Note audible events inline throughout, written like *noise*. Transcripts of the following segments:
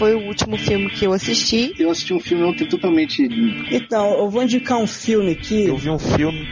foi o último filme que eu assisti. Eu assisti um filme ontem totalmente. Então, eu vou indicar um filme aqui. Eu vi um filme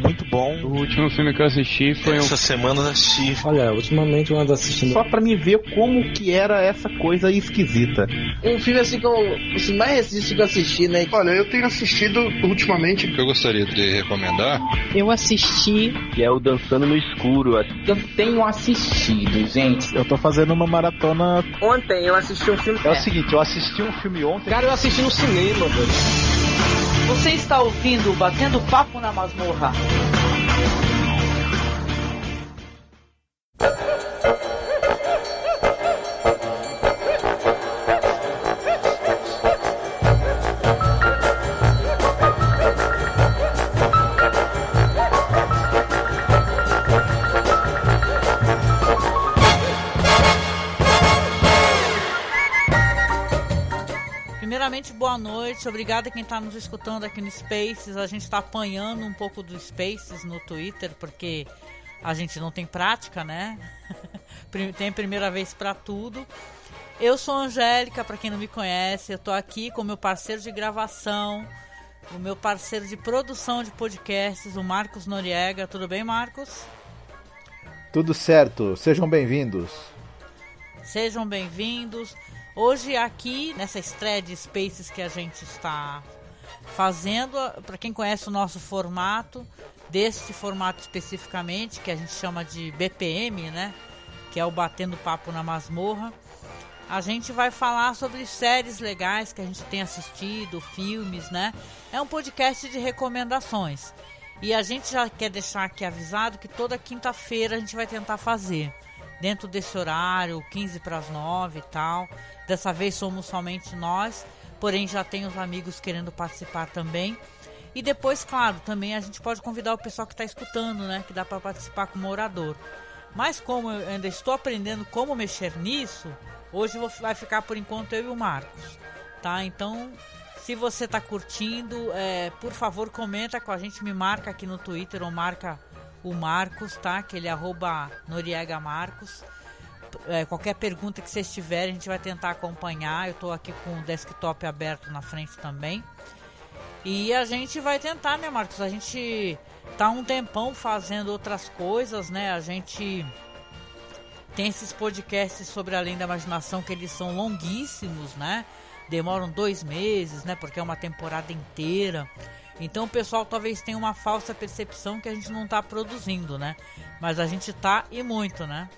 muito bom. O último filme que eu assisti foi Essa um... semana eu assisti. Olha, ultimamente eu ando assistindo. Só pra me ver como que era essa coisa esquisita. Um filme assim que eu. Assim, mais recente que eu assisti, né? Olha, eu tenho assistido ultimamente. que eu gostaria de recomendar. Eu assisti. Que é o Dançando no Escuro. Eu tenho assistido, gente. Eu tô fazendo uma maratona. Ontem eu assisti um filme. É o seguinte, eu assisti um filme ontem. Cara, eu assisti no cinema, velho. Você está ouvindo Batendo Papo na Masmorra. Primeiramente, boa noite. Obrigada quem está nos escutando aqui no Spaces. A gente está apanhando um pouco do Spaces no Twitter, porque a gente não tem prática, né? *laughs* tem primeira vez para tudo. Eu sou Angélica, para quem não me conhece. Eu tô aqui com meu parceiro de gravação, o meu parceiro de produção de podcasts, o Marcos Noriega. Tudo bem, Marcos? Tudo certo. Sejam bem-vindos. Sejam bem-vindos. Hoje aqui nessa estreia de Spaces que a gente está fazendo, para quem conhece o nosso formato, deste formato especificamente, que a gente chama de BPM, né? Que é o Batendo Papo na Masmorra. A gente vai falar sobre séries legais que a gente tem assistido, filmes, né? É um podcast de recomendações. E a gente já quer deixar aqui avisado que toda quinta-feira a gente vai tentar fazer dentro desse horário, 15 para as 9 e tal. Dessa vez somos somente nós, porém já tem os amigos querendo participar também. E depois, claro, também a gente pode convidar o pessoal que está escutando, né? Que dá para participar como orador. Mas como eu ainda estou aprendendo como mexer nisso, hoje vai ficar por enquanto eu e o Marcos, tá? Então, se você está curtindo, é, por favor comenta com a gente, me marca aqui no Twitter ou marca o Marcos, tá? Que ele arroba Noriega Marcos. É, qualquer pergunta que vocês tiverem, a gente vai tentar acompanhar. Eu estou aqui com o desktop aberto na frente também. E a gente vai tentar, né, Marcos? A gente tá um tempão fazendo outras coisas, né? A gente tem esses podcasts sobre Além da Imaginação que eles são longuíssimos, né? Demoram dois meses, né? Porque é uma temporada inteira. Então o pessoal talvez tenha uma falsa percepção que a gente não está produzindo, né? Mas a gente tá e muito, né?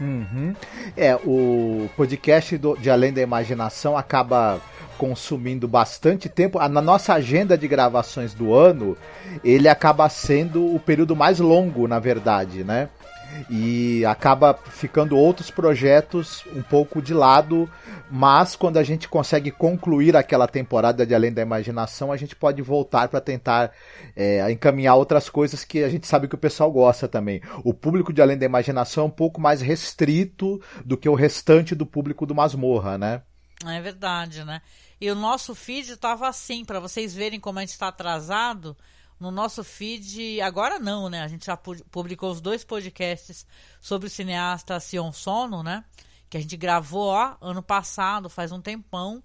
Uhum. É, o podcast do, de Além da Imaginação acaba consumindo bastante tempo. Na nossa agenda de gravações do ano, ele acaba sendo o período mais longo, na verdade, né? E acaba ficando outros projetos um pouco de lado, mas quando a gente consegue concluir aquela temporada de Além da Imaginação, a gente pode voltar para tentar é, encaminhar outras coisas que a gente sabe que o pessoal gosta também. O público de Além da Imaginação é um pouco mais restrito do que o restante do público do Masmorra, né? É verdade, né? E o nosso feed estava assim, para vocês verem como a gente está atrasado. No nosso feed, agora não, né? A gente já publicou os dois podcasts sobre o cineasta Sion Sono, né? Que a gente gravou, ó, ano passado, faz um tempão.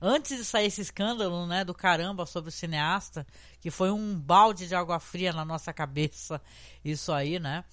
Antes de sair esse escândalo, né, do caramba sobre o cineasta, que foi um balde de água fria na nossa cabeça, *laughs* isso aí, né?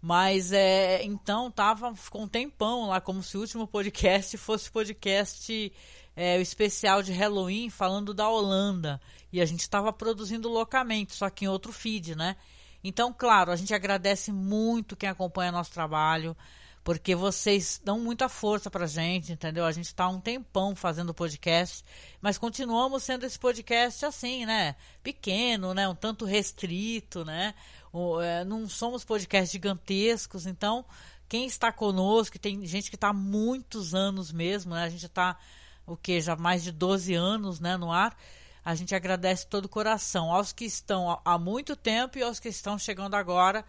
Mas é, então tava, ficou um tempão lá, como se o último podcast fosse podcast é, o especial de Halloween falando da Holanda. E a gente estava produzindo loucamente, só que em outro feed, né? Então, claro, a gente agradece muito quem acompanha nosso trabalho, porque vocês dão muita força pra gente, entendeu? A gente está um tempão fazendo podcast, mas continuamos sendo esse podcast assim, né? Pequeno, né? Um tanto restrito, né? O, é, não somos podcasts gigantescos, então quem está conosco, tem gente que está há muitos anos mesmo, né? A gente está o que já mais de 12 anos, né, no ar. A gente agradece todo o coração aos que estão há muito tempo e aos que estão chegando agora.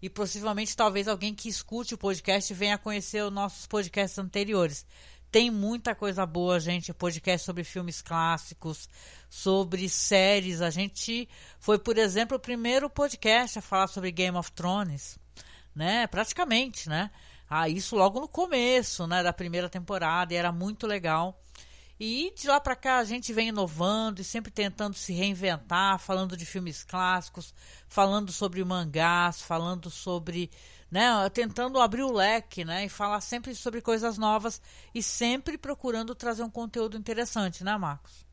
E possivelmente talvez alguém que escute o podcast venha conhecer os nossos podcasts anteriores. Tem muita coisa boa, gente. Podcast sobre filmes clássicos, sobre séries. A gente foi, por exemplo, o primeiro podcast a falar sobre Game of Thrones, né? Praticamente, né? Ah, isso logo no começo, né, da primeira temporada, e era muito legal. E de lá para cá a gente vem inovando e sempre tentando se reinventar, falando de filmes clássicos, falando sobre mangás, falando sobre, né, tentando abrir o leque, né, e falar sempre sobre coisas novas e sempre procurando trazer um conteúdo interessante, né, Marcos?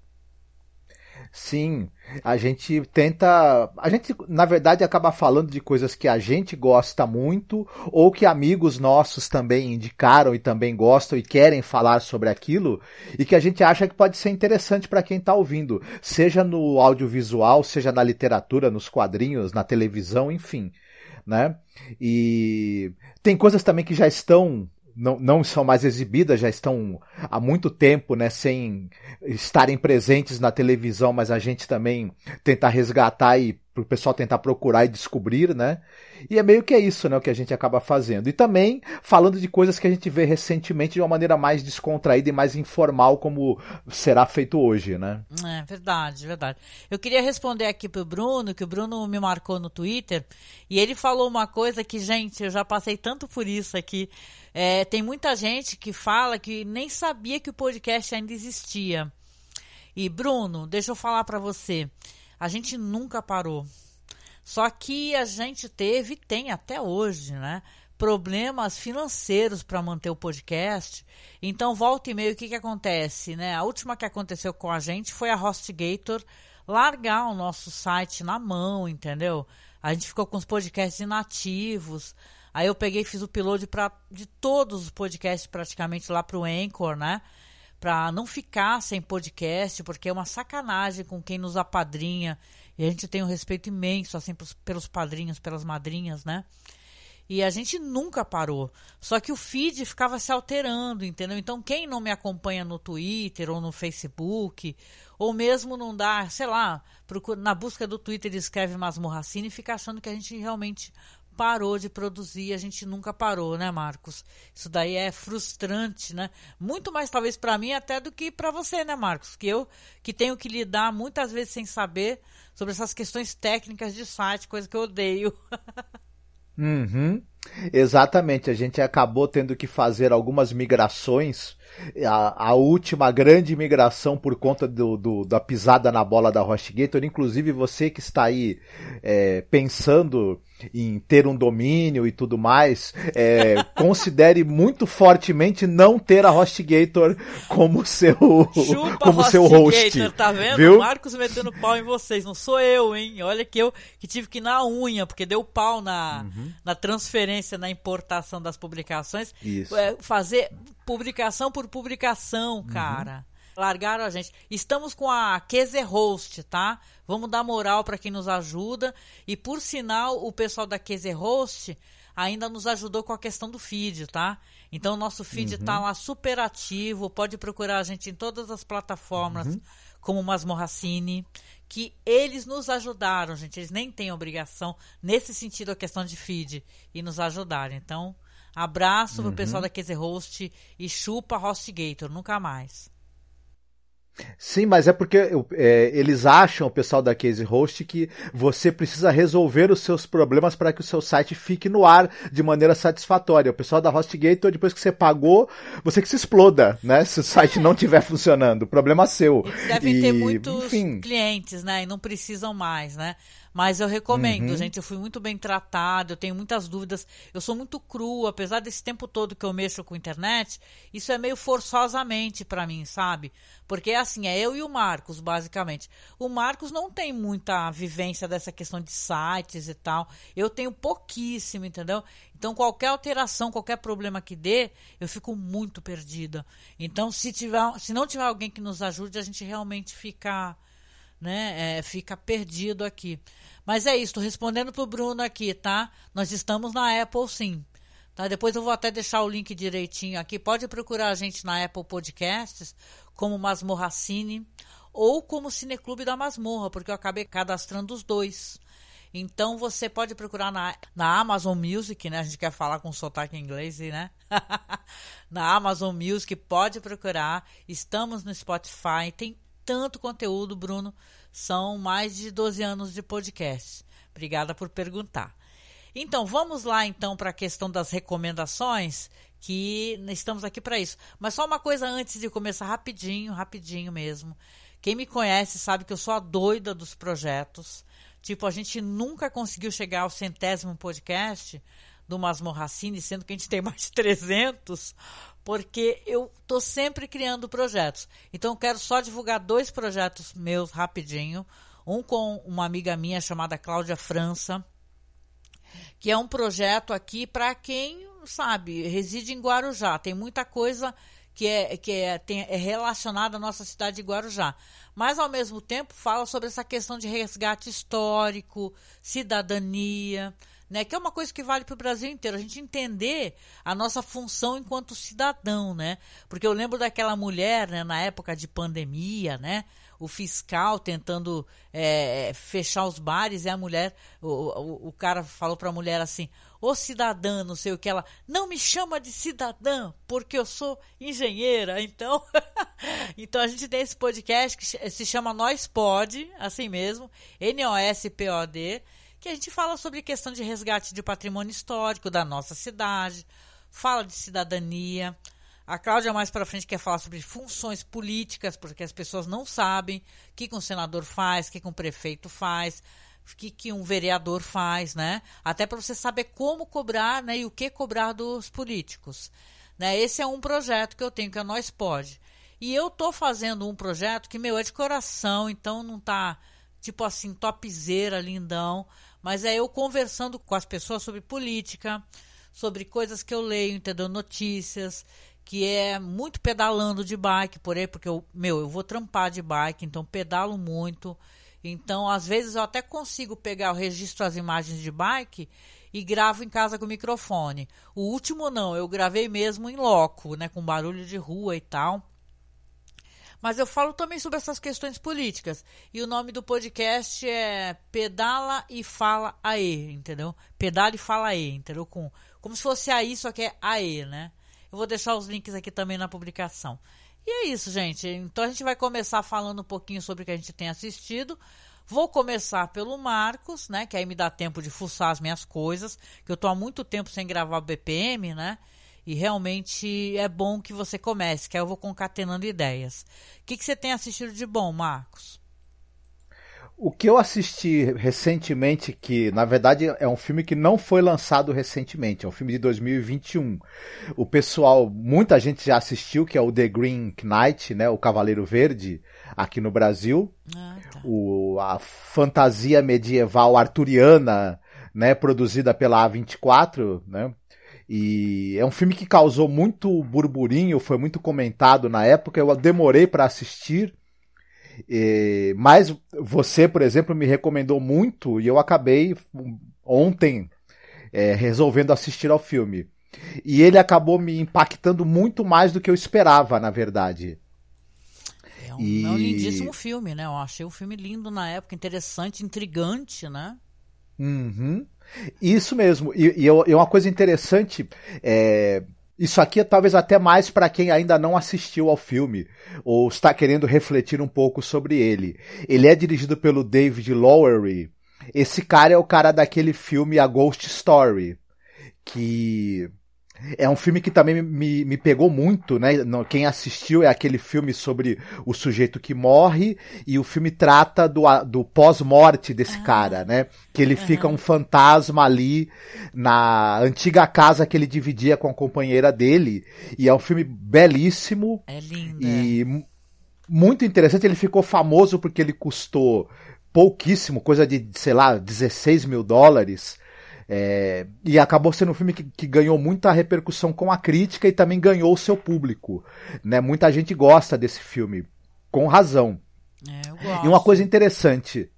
Sim, a gente tenta. A gente, na verdade, acaba falando de coisas que a gente gosta muito, ou que amigos nossos também indicaram e também gostam e querem falar sobre aquilo, e que a gente acha que pode ser interessante para quem está ouvindo, seja no audiovisual, seja na literatura, nos quadrinhos, na televisão, enfim. Né? E tem coisas também que já estão não, não são mais exibidas, já estão há muito tempo, né, sem estarem presentes na televisão, mas a gente também tentar resgatar e o pessoal tentar procurar e descobrir, né? E é meio que é isso, né, o que a gente acaba fazendo. E também falando de coisas que a gente vê recentemente de uma maneira mais descontraída e mais informal, como será feito hoje, né? É verdade, verdade. Eu queria responder aqui pro Bruno, que o Bruno me marcou no Twitter, e ele falou uma coisa que, gente, eu já passei tanto por isso aqui. É, tem muita gente que fala que nem sabia que o podcast ainda existia. E Bruno, deixa eu falar para você, a gente nunca parou. Só que a gente teve, tem até hoje, né? Problemas financeiros para manter o podcast. Então, volta e meio, o que, que acontece, né? A última que aconteceu com a gente foi a HostGator largar o nosso site na mão, entendeu? A gente ficou com os podcasts inativos. Aí eu peguei e fiz o pra, de todos os podcasts praticamente lá pro Anchor, né? Pra não ficar sem podcast, porque é uma sacanagem com quem nos apadrinha. E a gente tem um respeito imenso, assim, pros, pelos padrinhos, pelas madrinhas, né? E a gente nunca parou. Só que o feed ficava se alterando, entendeu? Então, quem não me acompanha no Twitter ou no Facebook, ou mesmo não dá, sei lá, procura, na busca do Twitter escreve Masmorracine e fica achando que a gente realmente parou de produzir, a gente nunca parou, né, Marcos? Isso daí é frustrante, né? Muito mais talvez para mim até do que para você, né, Marcos? Que eu que tenho que lidar muitas vezes sem saber sobre essas questões técnicas de site, coisa que eu odeio. *laughs* uhum. Exatamente, a gente acabou tendo que fazer algumas migrações. A, a última grande migração por conta do, do, da pisada na bola da HostGator. Inclusive, você que está aí é, pensando em ter um domínio e tudo mais, é, *laughs* considere muito fortemente não ter a HostGator como seu Chupa como seu host. Tá vendo? Viu? Marcos metendo pau em vocês, não sou eu, hein? Olha que eu que tive que ir na unha, porque deu pau na, uhum. na transferência, na importação das publicações. Isso. É, fazer publicação por publicação, cara. Uhum largaram a gente. Estamos com a Keze Host, tá? Vamos dar moral para quem nos ajuda. E por sinal, o pessoal da Keze Host ainda nos ajudou com a questão do feed, tá? Então o nosso feed uhum. tá lá super ativo, pode procurar a gente em todas as plataformas, uhum. como Masmorracine, que eles nos ajudaram, gente. Eles nem têm obrigação nesse sentido a questão de feed e nos ajudaram. Então, abraço uhum. pro pessoal da Keze Host e chupa HostGator, nunca mais. Sim, mas é porque é, eles acham, o pessoal da Case Host, que você precisa resolver os seus problemas para que o seu site fique no ar de maneira satisfatória. O pessoal da HostGator, depois que você pagou, você que se exploda, né? Se o site não estiver *laughs* funcionando. Problema é seu. Eles devem e, ter muitos enfim. clientes, né? E não precisam mais, né? Mas eu recomendo, uhum. gente. Eu fui muito bem tratado, eu tenho muitas dúvidas. Eu sou muito cru, apesar desse tempo todo que eu mexo com internet, isso é meio forçosamente para mim, sabe? Porque assim, é eu e o Marcos, basicamente. O Marcos não tem muita vivência dessa questão de sites e tal. Eu tenho pouquíssimo, entendeu? Então, qualquer alteração, qualquer problema que dê, eu fico muito perdida. Então, se, tiver, se não tiver alguém que nos ajude, a gente realmente fica, né, é, fica perdido aqui. Mas é isso, estou respondendo pro Bruno aqui, tá? Nós estamos na Apple sim. Tá? Depois eu vou até deixar o link direitinho aqui. Pode procurar a gente na Apple Podcasts, como Masmorra Cine, ou como Cineclube da Masmorra, porque eu acabei cadastrando os dois. Então você pode procurar na, na Amazon Music, né? A gente quer falar com sotaque em inglês, né? *laughs* na Amazon Music, pode procurar. Estamos no Spotify, tem tanto conteúdo, Bruno. São mais de 12 anos de podcast. Obrigada por perguntar. Então, vamos lá então para a questão das recomendações, que estamos aqui para isso. Mas só uma coisa antes de começar, rapidinho, rapidinho mesmo. Quem me conhece sabe que eu sou a doida dos projetos. Tipo, a gente nunca conseguiu chegar ao centésimo podcast do Masmorracine, sendo que a gente tem mais de 300, porque eu tô sempre criando projetos. Então, quero só divulgar dois projetos meus rapidinho. Um com uma amiga minha chamada Cláudia França, que é um projeto aqui para quem sabe reside em Guarujá. Tem muita coisa que é, que é, tem, é relacionada à nossa cidade de Guarujá. Mas, ao mesmo tempo, fala sobre essa questão de resgate histórico, cidadania, né? Que é uma coisa que vale para o Brasil inteiro. A gente entender a nossa função enquanto cidadão, né? Porque eu lembro daquela mulher, né, na época de pandemia, né? O fiscal tentando é, fechar os bares e a mulher, o, o, o cara falou para a mulher assim: Ô cidadã, não sei o que ela, não me chama de cidadã, porque eu sou engenheira. Então, *laughs* então a gente tem esse podcast que se chama Nós Pode, assim mesmo, N-O-S-P-O-D que a gente fala sobre questão de resgate de patrimônio histórico da nossa cidade, fala de cidadania. A Cláudia mais para frente quer falar sobre funções políticas, porque as pessoas não sabem o que, que um senador faz, o que, que um prefeito faz, o que, que um vereador faz, né? Até para você saber como cobrar né, e o que cobrar dos políticos. Né? Esse é um projeto que eu tenho, que é Nós Pode. E eu tô fazendo um projeto que, meu, é de coração, então não tá, tipo assim, topzera, lindão mas é eu conversando com as pessoas sobre política, sobre coisas que eu leio, entendeu? Notícias, que é muito pedalando de bike por aí, porque eu, meu, eu vou trampar de bike, então pedalo muito. Então, às vezes eu até consigo pegar o registro das imagens de bike e gravo em casa com o microfone. O último não, eu gravei mesmo em loco, né, com barulho de rua e tal. Mas eu falo também sobre essas questões políticas. E o nome do podcast é Pedala e Fala AE, entendeu? Pedala e Fala AE, entendeu? Com, como se fosse aí, só que é AE, né? Eu vou deixar os links aqui também na publicação. E é isso, gente. Então a gente vai começar falando um pouquinho sobre o que a gente tem assistido. Vou começar pelo Marcos, né? Que aí me dá tempo de fuçar as minhas coisas. Que eu tô há muito tempo sem gravar o BPM, né? E realmente é bom que você comece, que aí eu vou concatenando ideias. O que, que você tem assistido de bom, Marcos? O que eu assisti recentemente, que na verdade é um filme que não foi lançado recentemente, é um filme de 2021. O pessoal, muita gente já assistiu, que é o The Green Knight, né, o Cavaleiro Verde, aqui no Brasil. Ah, tá. o, a fantasia medieval arturiana, né, produzida pela A24, né, e é um filme que causou muito burburinho, foi muito comentado na época. Eu demorei para assistir, e, mas você, por exemplo, me recomendou muito e eu acabei ontem é, resolvendo assistir ao filme. E ele acabou me impactando muito mais do que eu esperava, na verdade. É um, e... é um lindíssimo filme, né? Eu achei o filme lindo na época, interessante, intrigante, né? Uhum. Isso mesmo. E, e, e uma coisa interessante é. Isso aqui é talvez até mais para quem ainda não assistiu ao filme ou está querendo refletir um pouco sobre ele. Ele é dirigido pelo David Lowery. Esse cara é o cara daquele filme A Ghost Story, que é um filme que também me, me pegou muito, né? Quem assistiu é aquele filme sobre o sujeito que morre e o filme trata do, do pós-morte desse ah. cara, né? Que ele fica um fantasma ali na antiga casa que ele dividia com a companheira dele. E é um filme belíssimo. É lindo. E muito interessante. Ele ficou famoso porque ele custou pouquíssimo, coisa de, sei lá, 16 mil dólares. É, e acabou sendo um filme que, que, ganhou muita repercussão com a crítica e também ganhou o seu público. Né? Muita gente gosta desse filme, com razão. É, e uma coisa interessante.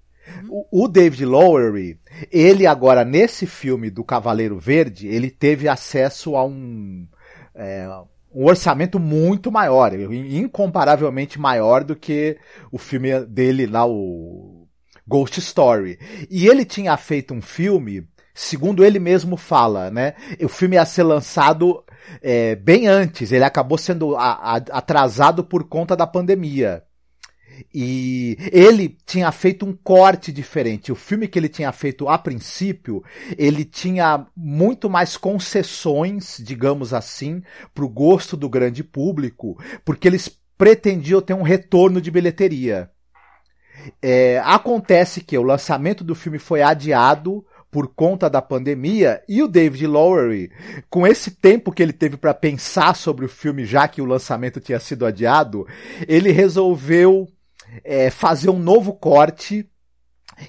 Uhum. O, o David Lowery, ele agora, nesse filme do Cavaleiro Verde, ele teve acesso a um, é, um orçamento muito maior, incomparavelmente maior do que o filme dele lá, o Ghost Story. E ele tinha feito um filme segundo ele mesmo fala, né? O filme ia ser lançado é, bem antes, ele acabou sendo atrasado por conta da pandemia. E ele tinha feito um corte diferente. O filme que ele tinha feito a princípio, ele tinha muito mais concessões, digamos assim, para o gosto do grande público, porque eles pretendiam ter um retorno de bilheteria. É, acontece que o lançamento do filme foi adiado por conta da pandemia e o David Lowery, com esse tempo que ele teve para pensar sobre o filme, já que o lançamento tinha sido adiado, ele resolveu é, fazer um novo corte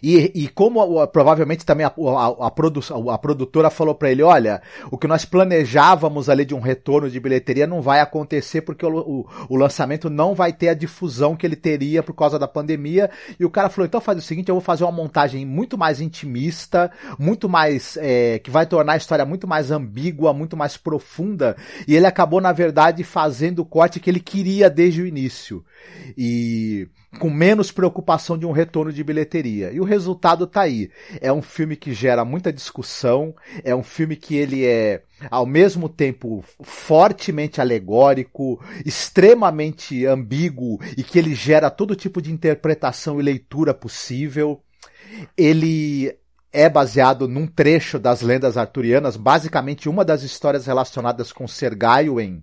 e, e como provavelmente também a, a, a, produ, a produtora falou para ele, olha, o que nós planejávamos ali de um retorno de bilheteria não vai acontecer porque o, o, o, lançamento não vai ter a difusão que ele teria por causa da pandemia. E o cara falou, então faz o seguinte, eu vou fazer uma montagem muito mais intimista, muito mais, é, que vai tornar a história muito mais ambígua, muito mais profunda. E ele acabou, na verdade, fazendo o corte que ele queria desde o início. E com menos preocupação de um retorno de bilheteria. E o resultado tá aí. É um filme que gera muita discussão, é um filme que ele é ao mesmo tempo fortemente alegórico, extremamente ambíguo e que ele gera todo tipo de interpretação e leitura possível. Ele é baseado num trecho das lendas arturianas, basicamente uma das histórias relacionadas com Ser Gawain.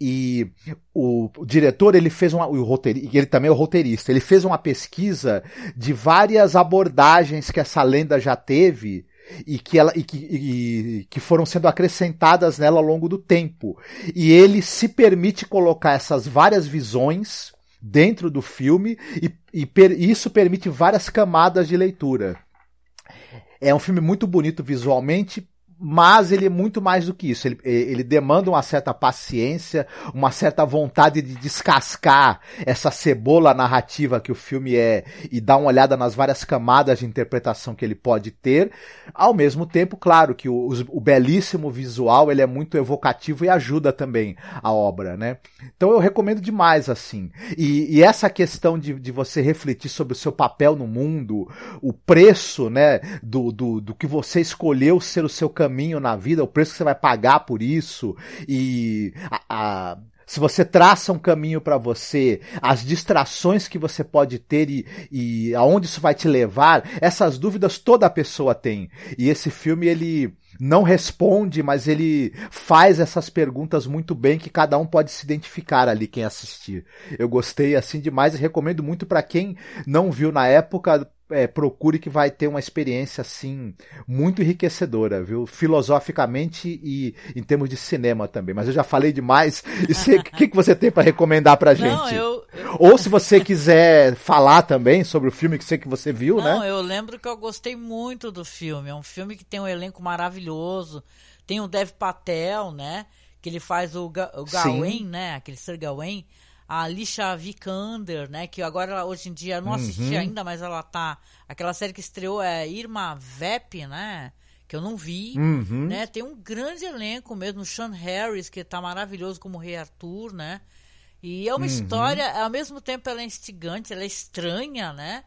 E o, o, diretor, ele fez uma, o roteirista, ele também é o roteirista, ele fez uma pesquisa de várias abordagens que essa lenda já teve e que, ela, e que, e, que foram sendo acrescentadas nela ao longo do tempo. E ele se permite colocar essas várias visões dentro do filme e, e per, isso permite várias camadas de leitura. É um filme muito bonito visualmente, mas ele é muito mais do que isso. Ele, ele demanda uma certa paciência, uma certa vontade de descascar essa cebola narrativa que o filme é e dar uma olhada nas várias camadas de interpretação que ele pode ter. Ao mesmo tempo, claro que o, o belíssimo visual ele é muito evocativo e ajuda também a obra, né? Então eu recomendo demais assim. E, e essa questão de, de você refletir sobre o seu papel no mundo, o preço, né, do, do, do que você escolheu ser o seu caminho caminho na vida, o preço que você vai pagar por isso e a, a se você traça um caminho para você, as distrações que você pode ter e, e aonde isso vai te levar, essas dúvidas toda pessoa tem. E esse filme ele não responde, mas ele faz essas perguntas muito bem que cada um pode se identificar ali quem assistir. Eu gostei assim demais e recomendo muito para quem não viu na época é, procure que vai ter uma experiência assim muito enriquecedora, viu? Filosoficamente e em termos de cinema também. Mas eu já falei demais. O que, que você tem para recomendar pra gente? Não, eu, eu... Ou se você quiser falar também sobre o filme que sei que você viu, Não, né? Não, eu lembro que eu gostei muito do filme. É um filme que tem um elenco maravilhoso. Tem o Dev Patel, né? Que ele faz o, Ga o Gawain, né? Aquele Sir Gawain a Alicia Vikander, né? Que agora, hoje em dia, não assisti uhum. ainda, mas ela tá. Aquela série que estreou é Irma Vep, né? Que eu não vi, uhum. né? Tem um grande elenco mesmo, o Sean Harris, que tá maravilhoso como Rei Arthur, né? E é uma uhum. história, ao mesmo tempo ela é instigante, ela é estranha, né?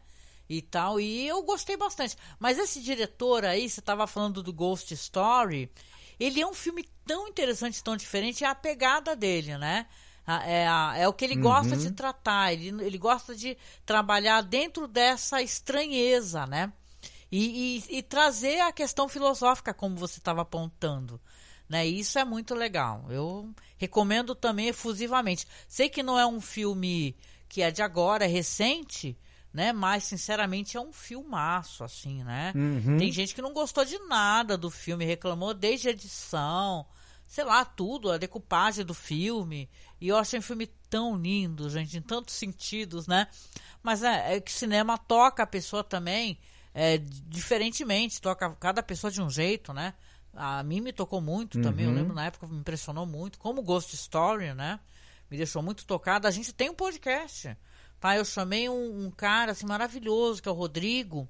E tal, e eu gostei bastante. Mas esse diretor aí, você tava falando do Ghost Story, ele é um filme tão interessante, tão diferente, é a pegada dele, né? É, é o que ele gosta de uhum. tratar, ele, ele gosta de trabalhar dentro dessa estranheza, né? E, e, e trazer a questão filosófica, como você estava apontando. Né? Isso é muito legal. Eu recomendo também efusivamente. Sei que não é um filme que é de agora, é recente, né? Mas, sinceramente, é um filmaço, assim, né? Uhum. Tem gente que não gostou de nada do filme, reclamou desde a edição, sei lá, tudo, a decupagem do filme. E eu achei um filme tão lindo, gente, em tantos sentidos, né? Mas é, é que cinema toca a pessoa também é, diferentemente, toca cada pessoa de um jeito, né? A mim me tocou muito uhum. também, eu uhum. lembro na época me impressionou muito, como Ghost Story, né? Me deixou muito tocada. A gente tem um podcast, tá? Eu chamei um, um cara assim maravilhoso, que é o Rodrigo,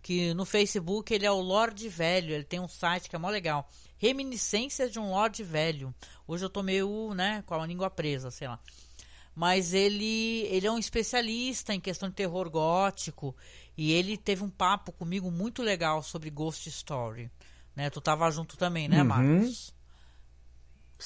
que no Facebook ele é o Lorde Velho, ele tem um site que é mó legal. Reminiscências de um Lorde Velho. Hoje eu tô meio, né, com a língua presa, sei lá. Mas ele, ele é um especialista em questão de terror gótico. E ele teve um papo comigo muito legal sobre Ghost Story. Né? Tu tava junto também, né, uhum. Marcos?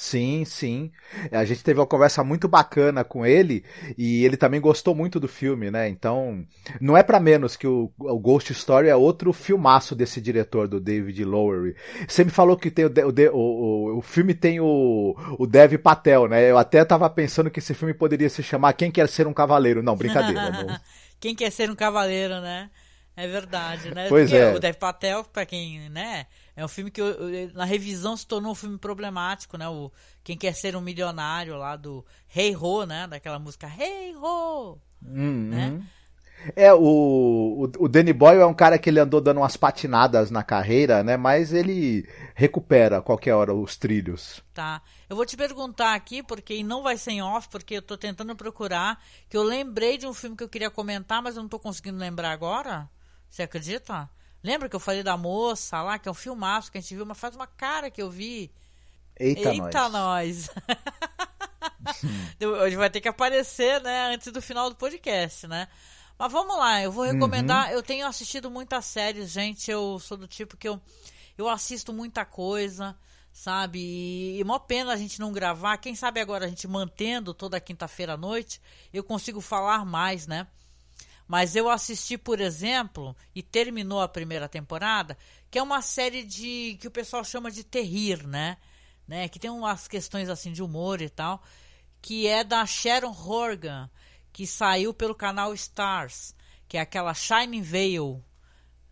Sim, sim. A gente teve uma conversa muito bacana com ele e ele também gostou muito do filme, né? Então, não é para menos que o, o, Ghost Story é outro filmaço desse diretor, do David Lowery. Você me falou que tem o, o, o, o filme tem o, o Dev Patel, né? Eu até tava pensando que esse filme poderia se chamar Quem Quer Ser um Cavaleiro. Não, brincadeira. *laughs* não. Quem Quer Ser um Cavaleiro, né? É verdade, né? Pois Porque é. O Dev Patel, pra quem, né? É um filme que na revisão se tornou um filme problemático, né? O Quem Quer Ser um Milionário lá do Hey Ho, né? Daquela música Hey Ho, uhum. né? É, o, o, Danny Boyle é um cara que ele andou dando umas patinadas na carreira, né? Mas ele recupera a qualquer hora os trilhos. Tá. Eu vou te perguntar aqui, porque não vai ser em off, porque eu tô tentando procurar, que eu lembrei de um filme que eu queria comentar, mas eu não tô conseguindo lembrar agora. Você acredita? Lembra que eu falei da moça lá, que é um filmaço que a gente viu, mas faz uma cara que eu vi. Eita, Eita nós! Hoje *laughs* vai ter que aparecer, né, antes do final do podcast, né? Mas vamos lá, eu vou recomendar. Uhum. Eu tenho assistido muitas séries, gente. Eu sou do tipo que eu, eu assisto muita coisa, sabe? E, e mó pena a gente não gravar. Quem sabe agora a gente mantendo toda quinta-feira à noite, eu consigo falar mais, né? Mas eu assisti, por exemplo, e terminou a primeira temporada, que é uma série de que o pessoal chama de terrir, né? né? Que tem umas questões assim de humor e tal, que é da Sharon Horgan, que saiu pelo canal Stars, que é aquela Shining Vale,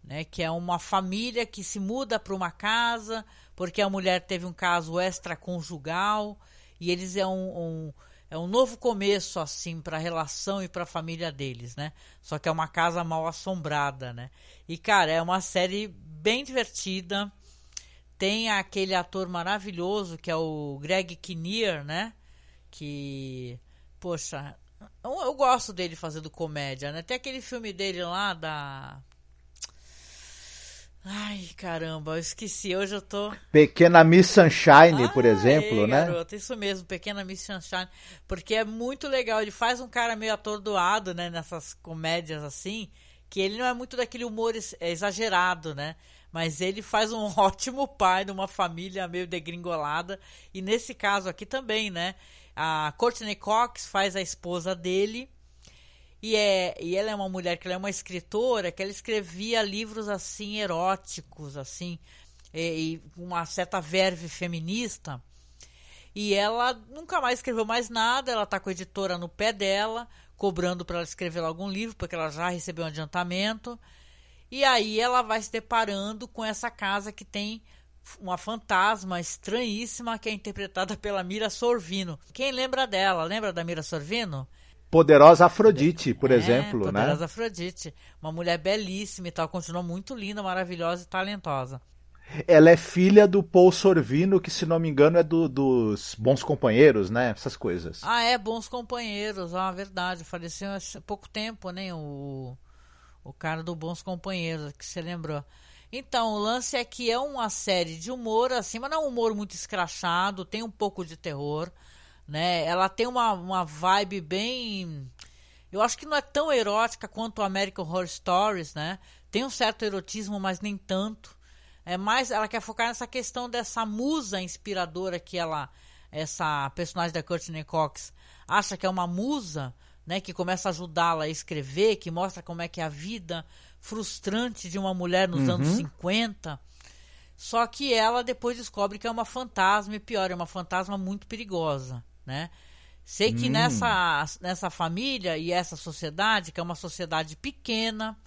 né? Que é uma família que se muda para uma casa porque a mulher teve um caso extraconjugal e eles é um, um é um novo começo assim para a relação e para a família deles, né? Só que é uma casa mal assombrada, né? E cara, é uma série bem divertida. Tem aquele ator maravilhoso que é o Greg Kinnear, né? Que poxa, eu, eu gosto dele fazendo comédia, né? Tem aquele filme dele lá da Ai, caramba, eu esqueci. Hoje eu tô. Pequena Miss Sunshine, ah, por exemplo, é, né? Garoto, isso mesmo, Pequena Miss Sunshine. Porque é muito legal. Ele faz um cara meio atordoado, né? Nessas comédias assim. Que ele não é muito daquele humor exagerado, né? Mas ele faz um *laughs* ótimo pai de uma família meio degringolada. E nesse caso aqui também, né? A Courtney Cox faz a esposa dele. E, é, e ela é uma mulher que é uma escritora que ela escrevia livros assim eróticos, assim, e, e uma certa verve feminista. E ela nunca mais escreveu mais nada, ela está com a editora no pé dela, cobrando para ela escrever algum livro, porque ela já recebeu um adiantamento. E aí ela vai se deparando com essa casa que tem uma fantasma estranhíssima que é interpretada pela Mira Sorvino. Quem lembra dela? Lembra da Mira Sorvino? Poderosa Afrodite, por é, exemplo, Poderosa né? Poderosa Afrodite. Uma mulher belíssima e tal, continua muito linda, maravilhosa e talentosa. Ela é filha do Paul Sorvino, que se não me engano é do, dos Bons Companheiros, né? Essas coisas. Ah, é, Bons Companheiros, ah, verdade. Faleceu há pouco tempo, né? O, o cara do Bons Companheiros, que você lembrou. Então, o lance é que é uma série de humor, assim, mas não é um humor muito escrachado, tem um pouco de terror né? Ela tem uma, uma vibe bem. Eu acho que não é tão erótica quanto o American Horror Stories, né? Tem um certo erotismo, mas nem tanto. É mais, ela quer focar nessa questão dessa musa inspiradora que ela, essa personagem da Courtney Cox, acha que é uma musa, né? Que começa a ajudá-la a escrever, que mostra como é que é a vida frustrante de uma mulher nos Uhum. anos 50. Só que ela depois descobre que é uma fantasma e pior, é uma fantasma muito perigosa, né? Sei que Hum. nessa, nessa família e essa sociedade, que é uma sociedade pequena,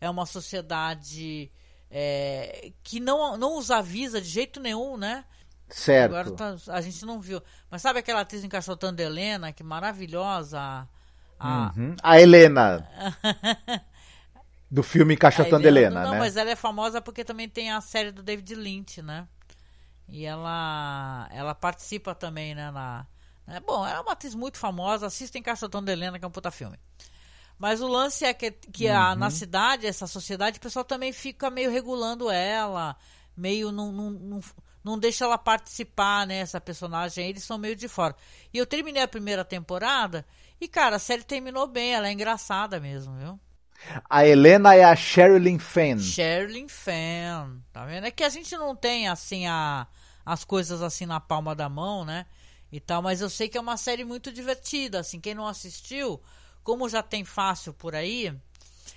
é uma sociedade é, que não, não os avisa de jeito nenhum, né? Certo. Agora tá- a gente não viu. Mas sabe aquela atriz encaixotando Helena, que maravilhosa? A, a- Uhum. A Helena. *laughs* do filme Encaixotando a Helena, não, né? mas ela é famosa porque também tem a série do David Lynch, né? E ela ela participa também, né, na é, bom, ela é uma atriz muito famosa, assista Encaixotando Helena, que é um puta filme. Mas o lance é que, que a, Uhum. na cidade, essa sociedade, o pessoal também fica meio regulando ela, meio não, não, não, não deixa ela participar, né? Essa personagem, aí, eles são meio de fora. E eu terminei a primeira temporada e, cara, a série terminou bem, ela é engraçada mesmo, viu? A Helena é a Sherilyn Fenn. Sherilyn Fenn, tá vendo? É que a gente não tem, assim, a, as coisas assim na palma da mão, né? E tal, mas eu sei que é uma série muito divertida, assim, quem não assistiu, como já tem fácil por aí,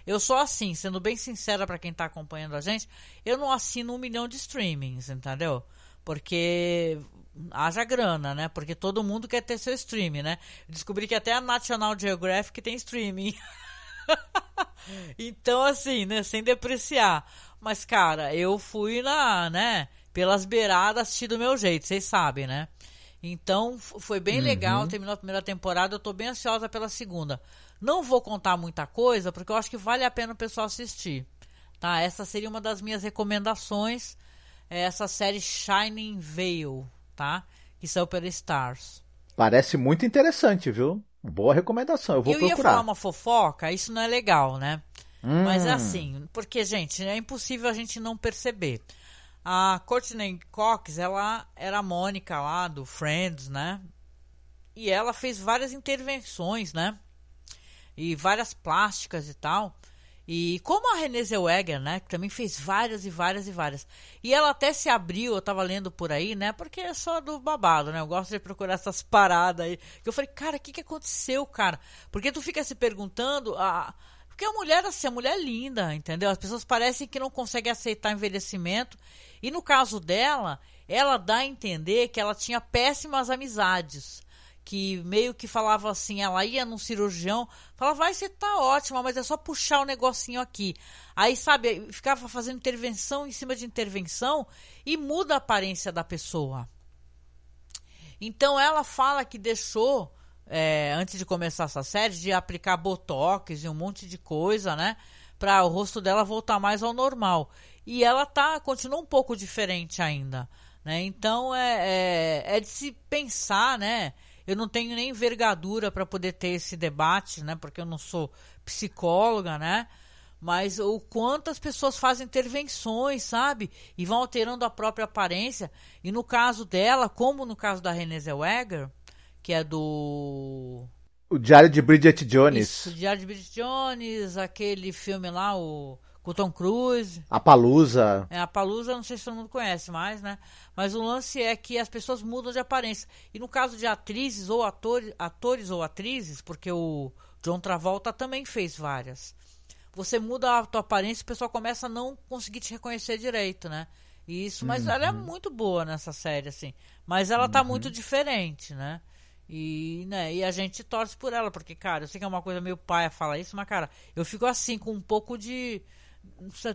eu sou assim, sendo bem sincera para quem tá acompanhando a gente, eu não assino um milhão de streamings, entendeu? Porque haja grana, né? Porque todo mundo quer ter seu streaming, né? descobri que até a National Geographic tem streaming. *laughs* então, assim, né? Sem depreciar. Mas, cara, eu fui na, né? Pelas beiradas assistir do meu jeito, vocês sabem, né? Então, foi bem uhum. legal. Terminou a primeira temporada, eu tô bem ansiosa pela segunda. Não vou contar muita coisa, porque eu acho que vale a pena o pessoal assistir. Tá? Essa seria uma das minhas recomendações. É essa série Shining Veil, tá? Que saiu pela Stars. Parece muito interessante, viu? Boa recomendação, eu vou eu procurar. Eu ia falar uma fofoca, isso não é legal, né? Hum. Mas é assim, porque, gente, é impossível a gente não perceber. A Courtney Cox, ela era a Mônica lá do Friends, né? E ela fez várias intervenções, né? e várias plásticas e tal. E como a Renée Zellweger, né, que também fez várias e várias e várias. E ela até se abriu, eu tava lendo por aí, né, porque é só do babado, né, eu gosto de procurar essas paradas aí. Eu falei, cara, o que que aconteceu, cara? Porque tu fica se perguntando, a... porque a mulher, assim, a mulher é linda, entendeu? As pessoas parecem que não conseguem aceitar envelhecimento. E no caso dela, ela dá a entender que ela tinha péssimas amizades que meio que falava assim, ela ia num cirurgião, falava, vai, você tá ótima, mas é só puxar o negocinho aqui. Aí, sabe, ficava fazendo intervenção em cima de intervenção e muda a aparência da pessoa. Então ela fala que deixou, é, antes de começar essa série, de aplicar botox e um monte de coisa, né? Para o rosto dela voltar mais ao normal. E ela tá, continua um pouco diferente ainda. Né? Então é, é, é de se pensar, né? Eu não tenho nem envergadura para poder ter esse debate, né? Porque eu não sou psicóloga, né? Mas o quanto as pessoas fazem intervenções, sabe? E vão alterando a própria aparência. E no caso dela, como no caso da Renée Zellweger, que é do... O Diário de Bridget Jones. Isso, o Diário de Bridget Jones, aquele filme lá, o com Tom Cruise. A Palusa. É, a Palusa, não sei se todo mundo conhece mais, né? Mas o lance é que as pessoas mudam de aparência. E no caso de atrizes ou atores, atores ou atrizes, porque o John Travolta também fez várias. Você muda a tua aparência e o pessoal começa a não conseguir te reconhecer direito, né? Isso, mas uhum. ela é muito boa nessa série, assim. Mas ela tá uhum. muito diferente, né? E, né, e a gente torce por ela, porque, cara, eu sei que é uma coisa meio paia falar isso, mas, cara, eu fico assim, com um pouco de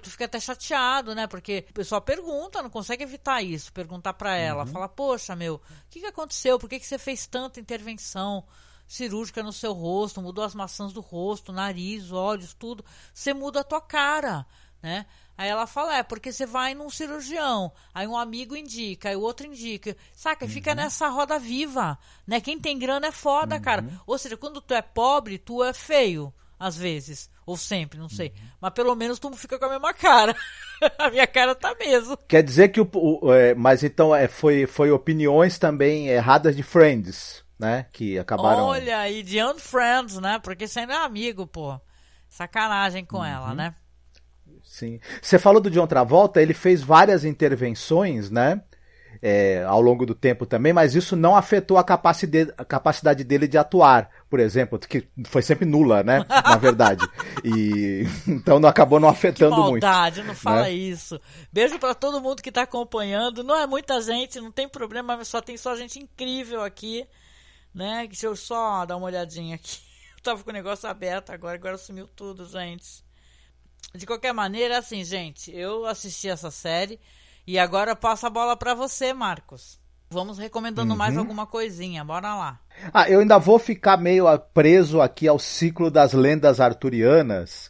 tu fica até chateado, né? Porque o pessoal pergunta, não consegue evitar isso, perguntar para ela, uhum. fala, poxa, meu, o que, que aconteceu? Por que, que você fez tanta intervenção cirúrgica no seu rosto, mudou as maçãs do rosto, nariz, olhos, tudo? Você muda a tua cara, né? Aí ela fala, é, porque você vai num cirurgião, aí um amigo indica, aí o outro indica, saca? Uhum. Fica nessa roda viva, né? Quem tem grana é foda, uhum. cara. Ou seja, quando tu é pobre, tu é feio às vezes. Ou sempre, não sei. Uhum. Mas pelo menos tu fica com a mesma cara. *laughs* a minha cara tá mesmo. Quer dizer que o. o é, mas então é, foi, foi opiniões também erradas de Friends, né? Que acabaram. Olha, e de Unfriends, né? Porque você ainda é amigo, pô. Sacanagem com uhum. ela, né? Sim. Você falou do John Travolta, ele fez várias intervenções, né? é, ao longo do tempo também, mas isso não afetou a capacidade, a capacidade dele de atuar, por exemplo, que foi sempre nula, né? *laughs* Na verdade. E então não acabou não afetando que maldade, muito. não fala né? isso. Beijo para todo mundo que tá acompanhando. Não é muita gente, não tem problema, só tem só gente incrível aqui, né? Deixa eu só dar uma olhadinha aqui. *laughs* Eu tava com o negócio aberto agora, agora sumiu tudo, gente. De qualquer maneira, assim, gente, eu assisti essa série. E agora eu passo a bola para você, Marcos. Vamos recomendando uhum. mais alguma coisinha, bora lá. Ah, eu ainda vou ficar meio preso aqui ao ciclo das lendas arturianas.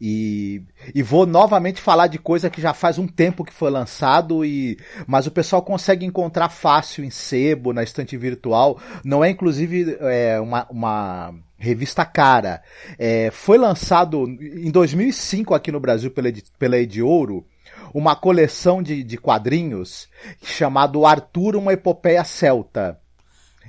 E, e vou novamente falar de coisa que já faz um tempo que foi lançado e mas o pessoal consegue encontrar fácil em sebo na estante virtual não é inclusive é, uma, uma revista cara é, foi lançado em 2005 aqui no Brasil pela, pela Ediouro uma coleção de, de quadrinhos chamado Arthur, uma epopeia celta.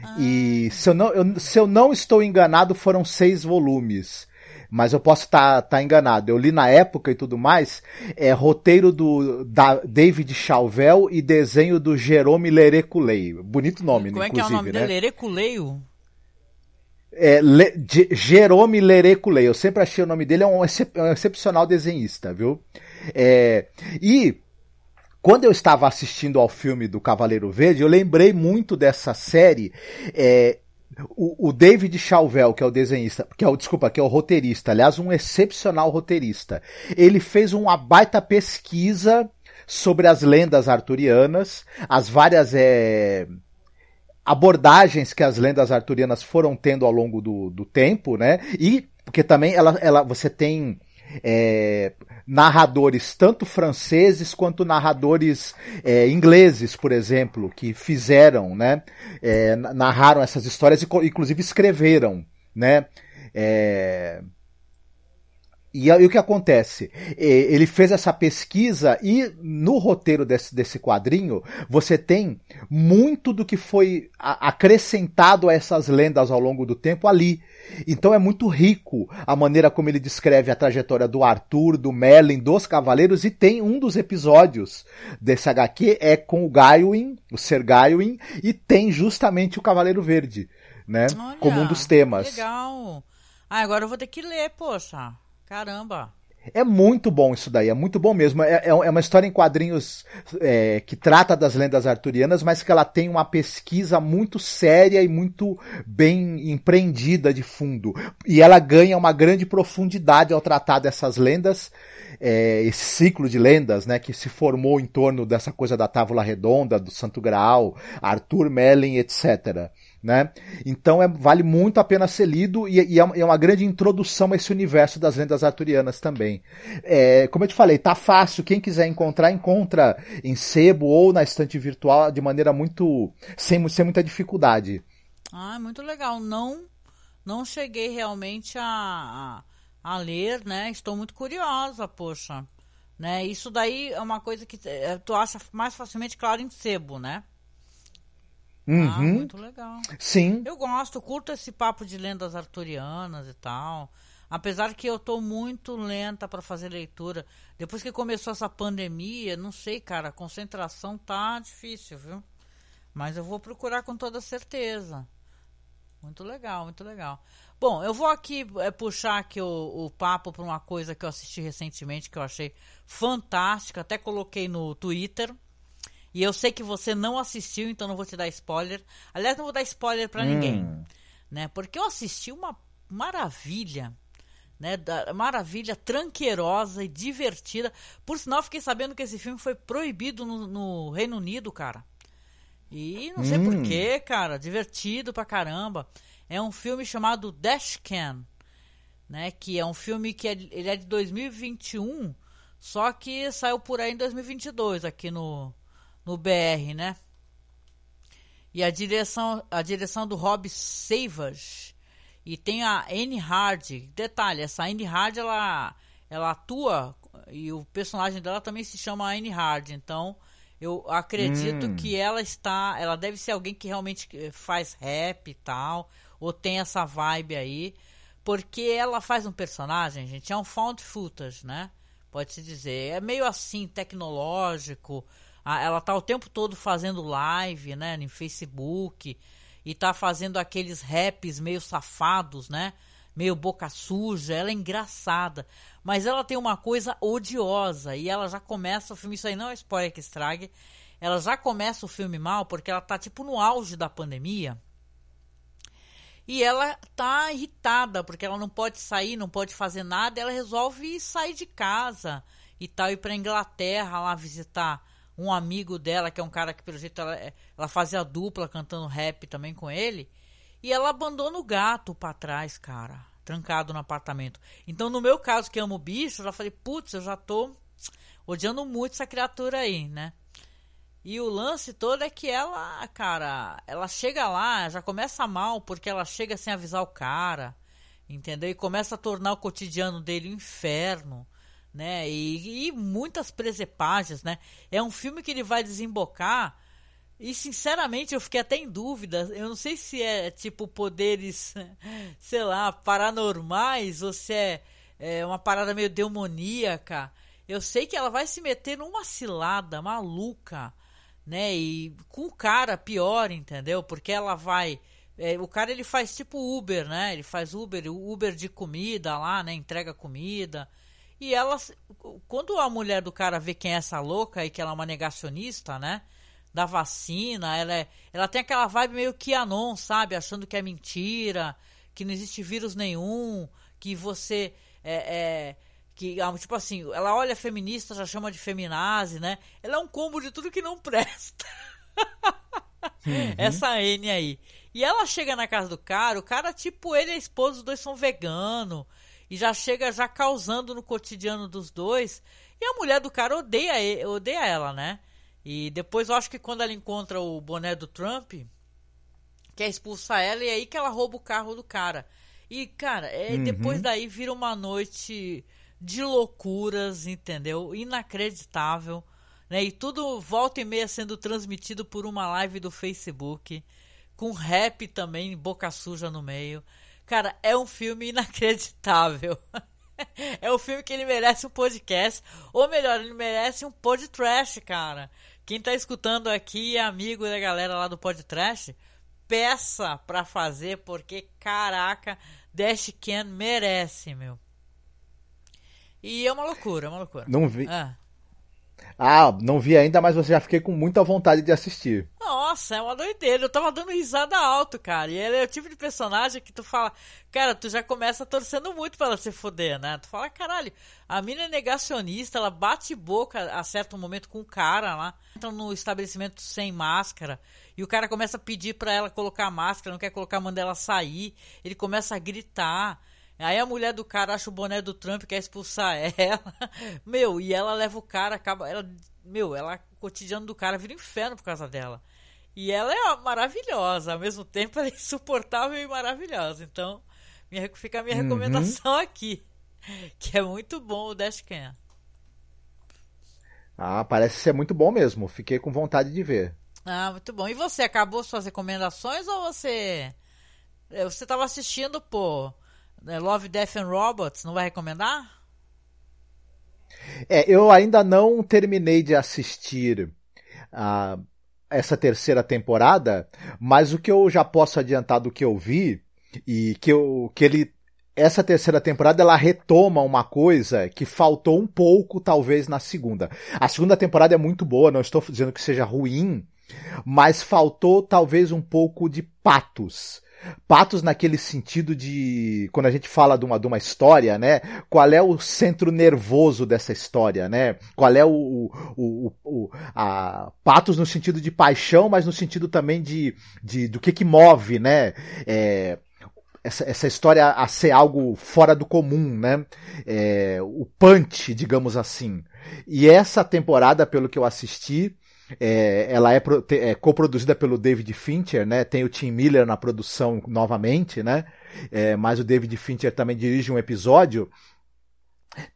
Ah. E se eu, não, eu, se eu não estou enganado, foram seis volumes. mas eu posso estar tá, tá enganado. Eu li na época e tudo mais, é roteiro do da David Chauvel e desenho do Jerome Lereculeio. Bonito nome, Como inclusive, é que é o nome né? dele? Lereculeio? É, Le, Jerome Lereculeio. Eu sempre achei o nome dele, é um, excep, é um excepcional desenhista, viu? É, e quando eu estava assistindo ao filme do Cavaleiro Verde, eu lembrei muito dessa série. É, o, o, David Chauvel, que é o desenhista, que é o, desculpa, que é o roteirista, aliás, um excepcional roteirista. Ele fez uma baita pesquisa sobre as lendas arturianas, as várias é, abordagens que as lendas arturianas foram tendo ao longo do, do tempo, né? E porque também ela, ela você tem é, narradores tanto franceses quanto narradores é, ingleses, por exemplo, que fizeram, né, é, narraram essas histórias e inclusive escreveram, né, é, e, e, o que acontece? Ele fez essa pesquisa e no roteiro desse, desse quadrinho você tem muito do que foi acrescentado a essas lendas ao longo do tempo ali. Então é muito rico a maneira como ele descreve a trajetória do Arthur, do Merlin, dos Cavaleiros e tem um dos episódios desse HQ é com o Gawain, o Ser Gawain, e tem justamente o Cavaleiro Verde, né? Olha, como um dos temas. Legal. Ah, agora eu vou ter que ler, poxa. Caramba! É muito bom isso daí, é muito bom mesmo. É, é, é uma história em quadrinhos é, que trata das lendas arturianas, mas que ela tem uma pesquisa muito séria e muito bem empreendida de fundo. E ela ganha uma grande profundidade ao tratar dessas lendas, é, esse ciclo de lendas, né, que se formou em torno dessa coisa da Távola Redonda, do Santo Graal, Arthur Mellin, etc né? Então é, vale muito a pena ser lido e, e, é, é uma grande introdução a esse universo das lendas arturianas também. É, como eu te falei, tá fácil, quem quiser encontrar, encontra em sebo ou na estante virtual de maneira muito. sem, sem muita dificuldade. Ah, muito legal. Não, não cheguei realmente a, a, a ler, né? Estou muito curiosa, poxa. Né? Isso daí é uma coisa que é, tu acha mais facilmente claro em sebo, né? Uhum. Ah, muito legal. Sim. Eu gosto, curto esse papo de lendas arturianas e tal. Apesar que eu tô muito lenta para fazer leitura. Depois que começou essa pandemia, não sei, cara, a concentração tá difícil, viu? Mas eu vou procurar com toda certeza. Muito legal, muito legal. Bom, eu vou aqui é, puxar aqui o, o papo para uma coisa que eu assisti recentemente que eu achei fantástica. Até coloquei no Twitter. E eu sei que você não assistiu, então não vou te dar spoiler. Aliás, não vou dar spoiler para hum. ninguém, né? Porque eu assisti uma maravilha, né? Da, maravilha tranqueirosa e divertida. Por sinal, fiquei sabendo que esse filme foi proibido no, no Reino Unido, cara. E não sei hum. porquê, cara. Divertido pra caramba. É um filme chamado Dashcam, né? Que é um filme que é, ele é de 2021, só que saiu por aí em 2022 aqui no no BR, né? E a direção, a direção do Rob Savage. E tem a Anne Hard. Detalhe, essa Anne Hard ela, ela atua e o personagem dela também se chama Anne Hard. Então, eu acredito hum. que ela está, ela deve ser alguém que realmente faz rap e tal, ou tem essa vibe aí, porque ela faz um personagem, gente, é um found footage, né? Pode se dizer, é meio assim tecnológico, ela tá o tempo todo fazendo live, né, no Facebook e tá fazendo aqueles raps meio safados, né? Meio boca suja, ela é engraçada, mas ela tem uma coisa odiosa e ela já começa o filme, isso aí não é spoiler que estrague. Ela já começa o filme mal porque ela tá tipo no auge da pandemia. E ela tá irritada porque ela não pode sair, não pode fazer nada, ela resolve sair de casa e tal ir para Inglaterra lá visitar um amigo dela, que é um cara que, pelo jeito, ela, ela fazia dupla cantando rap também com ele. E ela abandona o gato para trás, cara, trancado no apartamento. Então, no meu caso, que amo bicho, eu já falei, putz, eu já tô odiando muito essa criatura aí, né? E o lance todo é que ela, cara, ela chega lá, já começa mal, porque ela chega sem avisar o cara, entendeu? E começa a tornar o cotidiano dele um inferno né? E, e muitas presepagens, né? É um filme que ele vai desembocar E sinceramente eu fiquei até em dúvida. Eu não sei se é tipo poderes, *laughs* sei lá, paranormais ou se é, é uma parada meio demoníaca. Eu sei que ela vai se meter numa cilada maluca, né? E com o cara pior, entendeu? Porque ela vai. É, o cara ele faz tipo Uber, né? Ele faz Uber, Uber de comida lá, né? Entrega comida. E ela, quando a mulher do cara vê quem é essa louca e que ela é uma negacionista, né? Da vacina, ela, é, ela tem aquela vibe meio que anon, sabe? Achando que é mentira, que não existe vírus nenhum, que você é, é que ah, tipo assim, ela olha feminista, já chama de feminazi, né? Ela é um combo de tudo que não presta. Uhum. Essa N aí. E ela chega na casa do cara, o cara, tipo, ele e a esposa, os dois são veganos e já chega já causando no cotidiano dos dois. E a mulher do cara odeia, ele, odeia ela, né? E depois eu acho que quando ela encontra o boné do Trump, quer expulsar ela e é aí que ela rouba o carro do cara. E, cara, é, uhum. depois daí vira uma noite de loucuras, entendeu? Inacreditável. Né? E tudo volta e meia sendo transmitido por uma live do Facebook, com rap também, boca suja no meio. Cara, é um filme inacreditável. *laughs* é um filme que ele merece um podcast. Ou melhor, ele merece um podcast, cara. Quem tá escutando aqui é amigo da galera lá do podcast. Peça pra fazer, porque caraca, Dash Can merece, meu. E é uma loucura, é uma loucura. Não vi. Ah. Ah, não vi ainda, mas eu já fiquei com muita vontade de assistir. Nossa, é uma doideira. Eu tava dando risada alto, cara. E ele é o tipo de personagem que tu fala, cara, tu já começa torcendo muito pra ela se foder, né? Tu fala, caralho, a mina é negacionista, ela bate boca a certo momento com o cara lá. Entra no estabelecimento sem máscara. E o cara começa a pedir pra ela colocar máscara, não quer colocar, manda ela sair. Ele começa a gritar. Aí a mulher do cara acha o boné do Trump, quer expulsar ela. *laughs* Meu, e ela leva o cara, acaba. Ela, meu, ela, o cotidiano do cara vira um inferno por causa dela. E ela é maravilhosa, ao mesmo tempo ela é insuportável e maravilhosa. Então, minha, fica a minha uhum. recomendação aqui. Que é muito bom o Dashcam. Ah, parece ser muito bom mesmo. Fiquei com vontade de ver. Ah, muito bom. E você, acabou suas recomendações ou você. Eh, você estava assistindo, pô. É, Love, Death and Robots, não vai recomendar? É, eu ainda não terminei de assistir uh, essa terceira temporada, mas o que eu já posso adiantar do que eu vi e que, eu, que ele essa terceira temporada ela retoma uma coisa que faltou um pouco talvez na segunda. A segunda temporada é muito boa, não estou dizendo que seja ruim, mas faltou talvez um pouco de patos Patos naquele sentido de quando a gente fala de uma, de uma história, né? Qual é o centro nervoso dessa história, né? Qual é o, o, o, o a patos no sentido de paixão, mas no sentido também de, de do que que move, né? É, essa, essa história a ser algo fora do comum, né? É, o punch, digamos assim. E essa temporada, pelo que eu assisti, é, ela é, é coproduzida pelo David Fincher, né? Tem o Tim Miller na produção novamente, né? É, mas o David Fincher também dirige um episódio.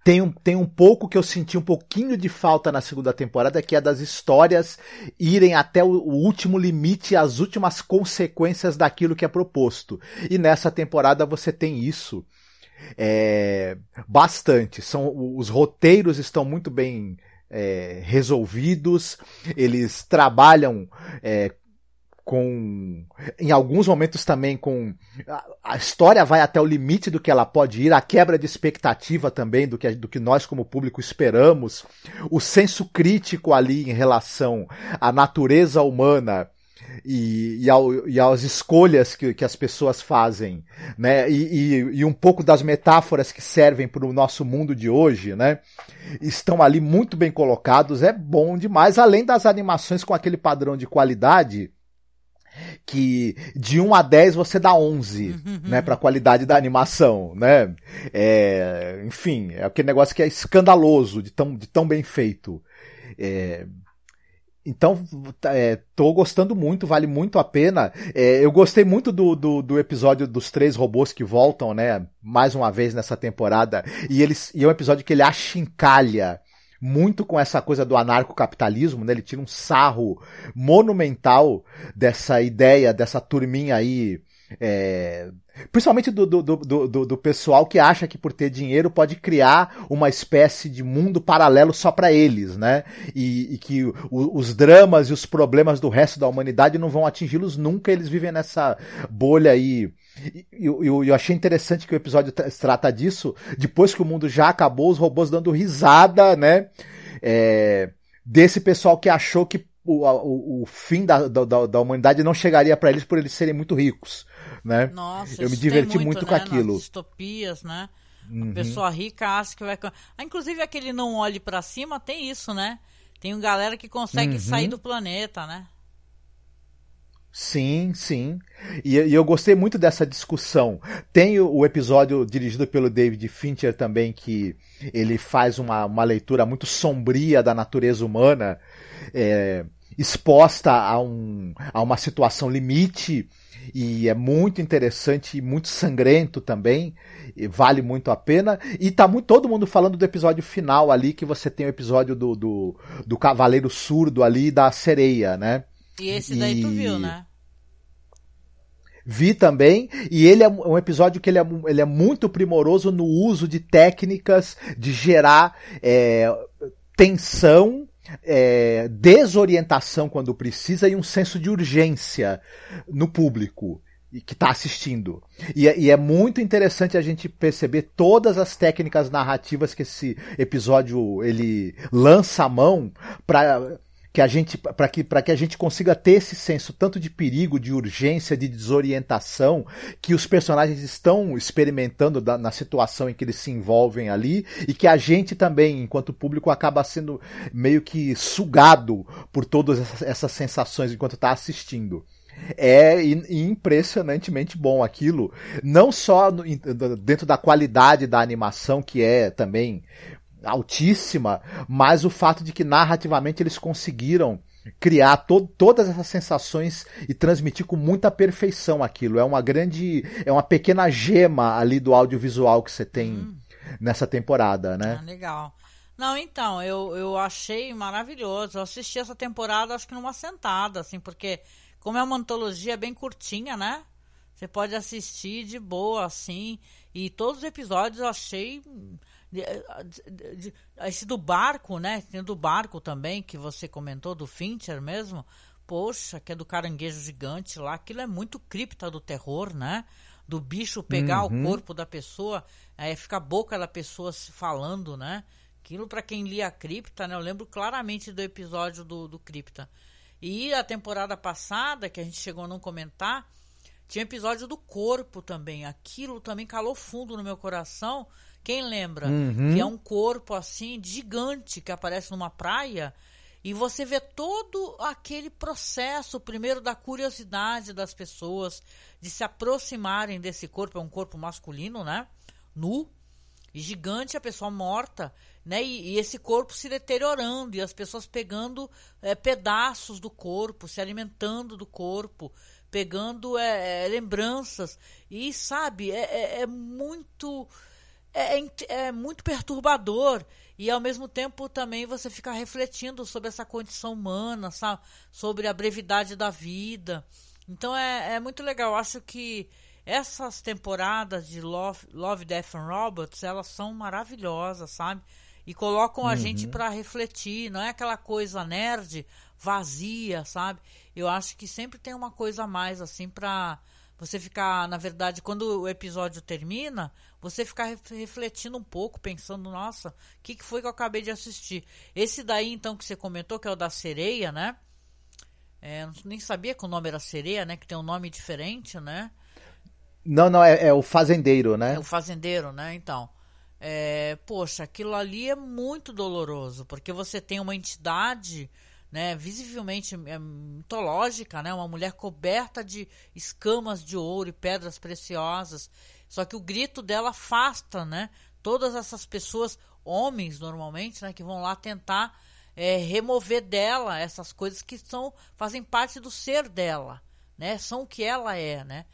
Tem um, tem um pouco que eu senti um pouquinho de falta na segunda temporada, que é das histórias irem até o, o último limite, as últimas consequências daquilo que é proposto. E nessa temporada você tem isso. É, bastante. São os roteiros estão muito bem é, resolvidos, eles trabalham é, com em alguns momentos também com a, a, história vai até o limite do que ela pode ir, a quebra de expectativa também do que, do que nós como público esperamos, o senso crítico ali em relação à natureza humana e, e, ao, e às escolhas que, que as pessoas fazem, né? E, e, e um pouco das metáforas que servem para o nosso mundo de hoje, né? Estão ali muito bem colocados, é bom demais, além das animações com aquele padrão de qualidade que de 1 a 10 você dá 11, uhum. né, para a qualidade da animação, né? É, enfim, é aquele negócio que é escandaloso de tão, de tão bem feito. É, então, é, tô gostando muito, vale muito a pena. É, eu gostei muito do, do, do, episódio dos três robôs que voltam, né? Mais uma vez nessa temporada. E, eles, e é um episódio que ele achincalha muito com essa coisa do anarcocapitalismo, né? Ele tira um sarro monumental dessa ideia, dessa turminha aí é, principalmente do, do, do, do, pessoal que acha que por ter dinheiro pode criar uma espécie de mundo paralelo só para eles, né? E, e que o, os dramas e os problemas do resto da humanidade não vão atingi-los nunca, eles vivem nessa bolha aí. E eu, eu, eu, achei interessante que o episódio trata disso, depois que o mundo já acabou, os robôs dando risada, né? É, desse pessoal que achou que o, o, o fim da, da, da humanidade não chegaria para eles por eles serem muito ricos né? Nossa, eu me diverti muito, muito com né, aquilo. Nas distopias, né? Uhum. A pessoa rica acha que vai. Ah, inclusive aquele não olhe para cima tem isso, né? Tem uma galera que consegue uhum. sair do planeta, né? Sim, sim. E, e, eu gostei muito dessa discussão. Tem o, o, episódio dirigido pelo David Fincher também, que ele faz uma, uma leitura muito sombria da natureza humana, é, exposta a, um, a uma situação limite e é muito interessante e muito sangrento também, vale muito a pena. E tá muito, todo mundo falando do episódio final ali, que você tem o episódio do, do, do Cavaleiro Surdo ali da sereia, né? E esse daí e... tu viu, né? Vi também, e ele é um episódio que ele é, ele é muito primoroso no uso de técnicas de gerar é, tensão é, desorientação quando precisa e um senso de urgência no público que está assistindo. E, é, e, é muito interessante a gente perceber todas as técnicas narrativas que esse episódio ele lança a mão para que a gente para que, que a gente consiga ter esse senso tanto de perigo, de urgência, de desorientação que os personagens estão experimentando da, na situação em que eles se envolvem ali e que a gente também, enquanto público, acaba sendo meio que sugado por todas essas, sensações enquanto está assistindo. É impressionantemente bom aquilo, não só dentro da qualidade da animação, que é também altíssima, mas o fato de que narrativamente eles conseguiram criar to todas essas sensações e transmitir com muita perfeição aquilo. É uma grande, é uma pequena gema ali do audiovisual que você tem hum. nessa temporada, né? Ah, legal. Não, então, eu, eu achei maravilhoso. Eu assisti essa temporada, acho que numa sentada, assim, porque como é uma antologia bem curtinha, né? Você pode assistir de boa, assim. E todos os episódios eu achei esse do barco, né? Tem do barco também, que você comentou, do Fincher mesmo. Poxa, que é do caranguejo gigante lá. Aquilo é muito cripta do terror, né? Do bicho pegar uhum. o corpo da pessoa, aí fica a boca da pessoa se falando, né? Aquilo para quem lia a cripta, né? Eu lembro claramente do episódio do, do cripta. E a temporada passada, que a gente chegou a não comentar, tinha episódio do corpo também. Aquilo também calou fundo no meu coração quem lembra? Uhum. Que é um corpo assim gigante que aparece numa praia e você vê todo aquele processo, primeiro da curiosidade das pessoas de se aproximarem desse corpo, é um corpo masculino, né? Nu, e gigante, a pessoa morta, né? E, e esse corpo se deteriorando e as pessoas pegando é, pedaços do corpo, se alimentando do corpo, pegando é, é, lembranças e sabe é, é, é muito é, é, é, muito perturbador e ao mesmo tempo também você fica refletindo sobre essa condição humana, sabe? sobre a brevidade da vida. Então é, é muito legal. acho que essas temporadas de Love, Love, Death and Robots elas são maravilhosas, sabe? E colocam a uhum. gente para refletir. Não é aquela coisa nerd vazia, sabe? Eu acho que sempre tem uma coisa a mais assim para você ficar, na verdade, quando o episódio termina, você ficar refletindo um pouco, pensando, nossa, o que, que foi que eu acabei de assistir? Esse daí, então, que você comentou, que é o da sereia, né? É, nem sabia que o nome era sereia, né? Que tem um nome diferente, né? Não, não, é, é o fazendeiro, né? É o fazendeiro, né? Então. É, poxa, aquilo ali é muito doloroso, porque você tem uma entidade né, visivelmente é, mitológica, né, uma mulher coberta de escamas de ouro e pedras preciosas. Só que o grito dela afasta, né, todas essas pessoas, homens normalmente, né, que vão lá tentar é, remover dela essas coisas que são fazem parte do ser dela, né, são o que ela é, né.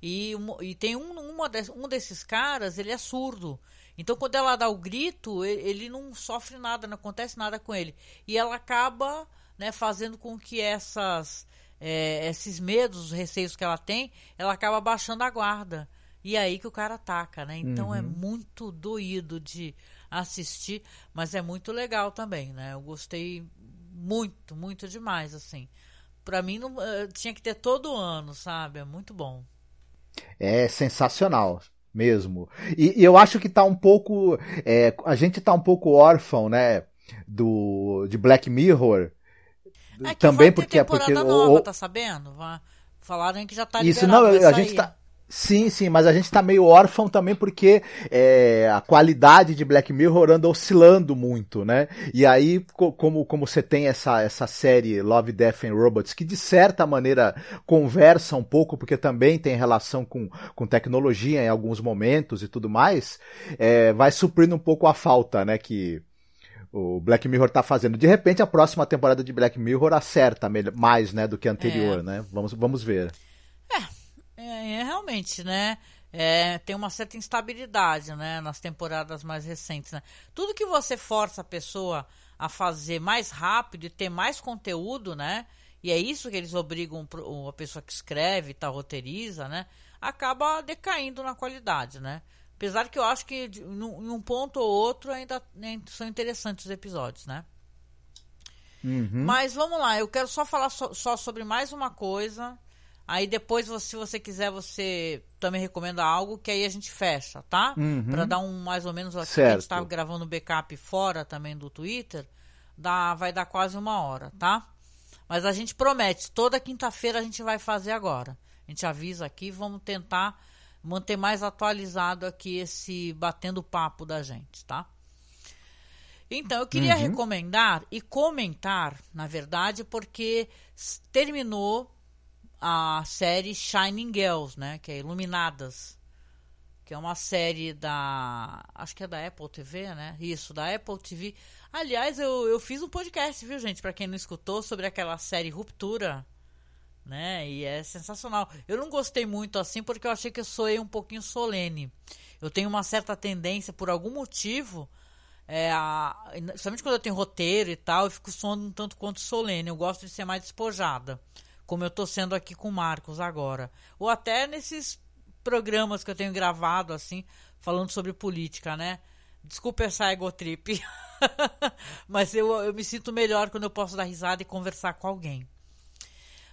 E, e tem um, uma de, um desses caras, ele é surdo. Então, quando ela dá o grito, ele não sofre nada, não acontece nada com ele. E ela acaba né, fazendo com que essas, é, esses medos, os receios que ela tem, ela acaba baixando a guarda. E é aí que o cara ataca, né? Então é Uhum. muito doído de assistir, mas é muito legal também, né? Eu gostei muito, muito demais, assim. Pra mim, não, eh, tinha que ter todo ano, sabe? É muito bom. É sensacional mesmo. E, e eu acho que tá um pouco. é, a gente tá um pouco órfão, né? Do, de Black Mirror. É que Também vai ter porque é porque. nova, o- tá sabendo? Falaram que já tá Isso não, a gente tá. Sim, sim, mas a gente tá meio órfão também porque é, a qualidade de Black Mirror anda oscilando muito, né? E aí, co- como, como você tem essa, essa série Love, Death and Robots, que de certa maneira conversa um pouco, porque também tem relação com, com tecnologia em alguns momentos e tudo mais, é, vai suprindo um pouco a falta, né? Que o Black Mirror tá fazendo. De repente, a próxima temporada de Black Mirror acerta mais, né, do que a anterior, É. né? Vamos, vamos ver. É, é, realmente, né? É, tem uma certa instabilidade, né? Nas temporadas mais recentes, né? Tudo que você força a pessoa a fazer mais rápido e ter mais conteúdo, né? E é isso que eles obrigam a pessoa que escreve, tá, roteiriza, né? Acaba decaindo na qualidade, né? Apesar que eu acho que em um ponto ou outro ainda né, são interessantes os episódios, né? Uhum. Mas vamos lá, eu quero só falar so- só sobre mais uma coisa. Aí depois, se você quiser, você também recomenda algo, que aí a gente fecha, tá? Uhum. Pra dar um mais ou menos aqui, que a gente Certo. tá gravando backup fora também do Twitter, dá, vai dar quase uma hora, tá? Mas a gente promete, toda quinta-feira a gente vai fazer agora. A gente avisa aqui, vamos tentar manter mais atualizado aqui esse batendo papo da gente, tá? Então, eu queria Uhum. recomendar e comentar, na verdade, porque terminou a série Shining Girls, né? Que é Iluminadas. Que é uma série da. Acho que é da Apple TV, né? Isso, da Apple TV. Aliás, eu, eu fiz um podcast, viu, gente? Pra quem não escutou, sobre aquela série Ruptura. Né? E é sensacional. Eu não gostei muito assim porque eu achei que eu soei um pouquinho solene. Eu tenho uma certa tendência, por algum motivo, é, a, principalmente quando eu tenho roteiro e tal, eu fico soando um tanto quanto solene. Eu gosto de ser mais despojada, como eu tô sendo aqui com o Marcos agora. Ou até nesses programas que eu tenho gravado, assim, falando sobre política, né? Desculpa essa egotrip. *laughs* Mas eu, eu me sinto melhor quando eu posso dar risada e conversar com alguém.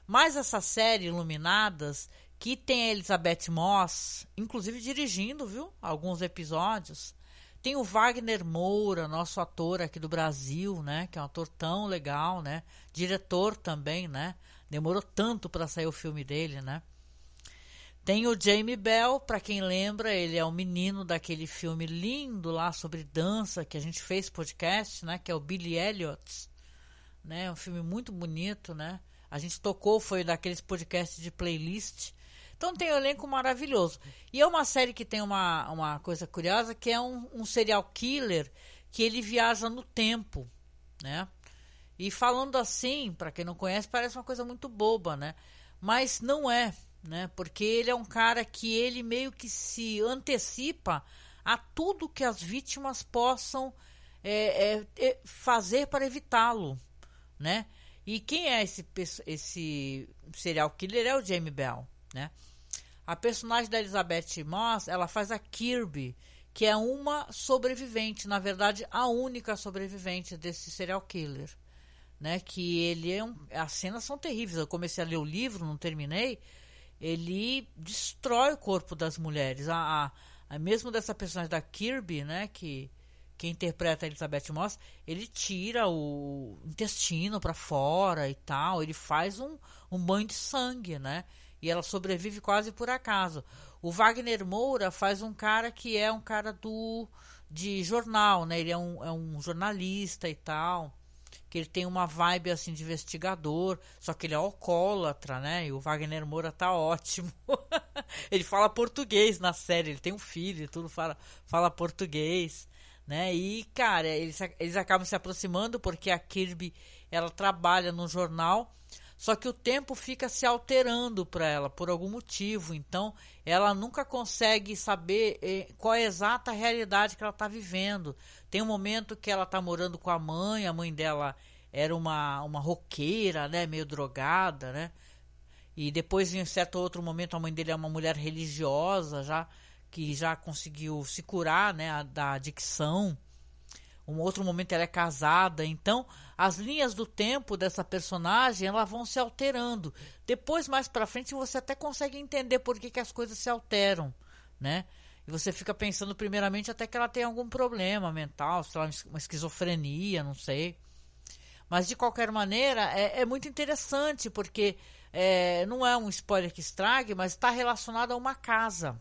Mas essa série Iluminadas, que tem a Elizabeth Moss, inclusive dirigindo, viu? Alguns episódios. Tem o Wagner Moura, nosso ator aqui do Brasil, né? Que é um ator tão legal, né? Diretor também, né? Demorou tanto para sair o filme dele, né? Tem o Jamie Bell, para quem lembra, ele é o menino daquele filme lindo lá sobre dança que a gente fez podcast, né? Que é o Billy Elliot, né? Um filme muito bonito, né? A gente tocou, foi daqueles podcasts de playlist. Então tem um elenco maravilhoso. E é uma série que tem uma, uma coisa curiosa, que é um, um serial killer que ele viaja no tempo, né? E falando assim, para quem não conhece, parece uma coisa muito boba, né? Mas não é, né? Porque ele é um cara que ele meio que se antecipa a tudo que as vítimas possam é, é, é, fazer para evitá-lo, né? E quem é esse, esse serial killer? É o Jamie Bell, né? A personagem da Elizabeth Moss, ela faz a Kirby, que é uma sobrevivente, na verdade, a única sobrevivente desse serial killer, né? Que ele é um, as cenas são terríveis. Eu comecei a ler o livro, não terminei. Ele destrói o corpo das mulheres. A, a, a mesmo dessa personagem da Kirby, né? Que que interpreta a Elizabeth Moss, ele tira o intestino para fora e tal, ele faz um, um banho de sangue, né? E ela sobrevive quase por acaso. O Wagner Moura faz um cara que é um cara do de jornal, né? Ele é um, é um jornalista e tal, que ele tem uma vibe assim de investigador, só que ele é alcoólatra, né? E o Wagner Moura tá ótimo. *laughs* ele fala português na série, ele tem um filho, tudo fala, fala português né? E cara, eles, eles acabam se aproximando porque a Kirby ela trabalha no jornal, Só que o tempo fica se alterando para ela por algum motivo, então ela nunca consegue saber eh, qual é a exata realidade que ela está vivendo. Tem um momento que ela está morando com a mãe, a mãe dela era uma, uma roqueira, né, meio drogada, né? E depois, em certo outro momento, a mãe dele é uma mulher religiosa, já que já conseguiu se curar, né, da adicção. Um outro momento ela é casada, então as linhas do tempo dessa personagem elas vão se alterando. Depois mais para frente você até consegue entender por que, que as coisas se alteram, né? E você fica pensando primeiramente até que ela tem algum problema mental, sei lá, uma esquizofrenia, não sei. Mas de qualquer maneira é, é muito interessante porque é, não é um spoiler que estrague, mas está relacionado a uma casa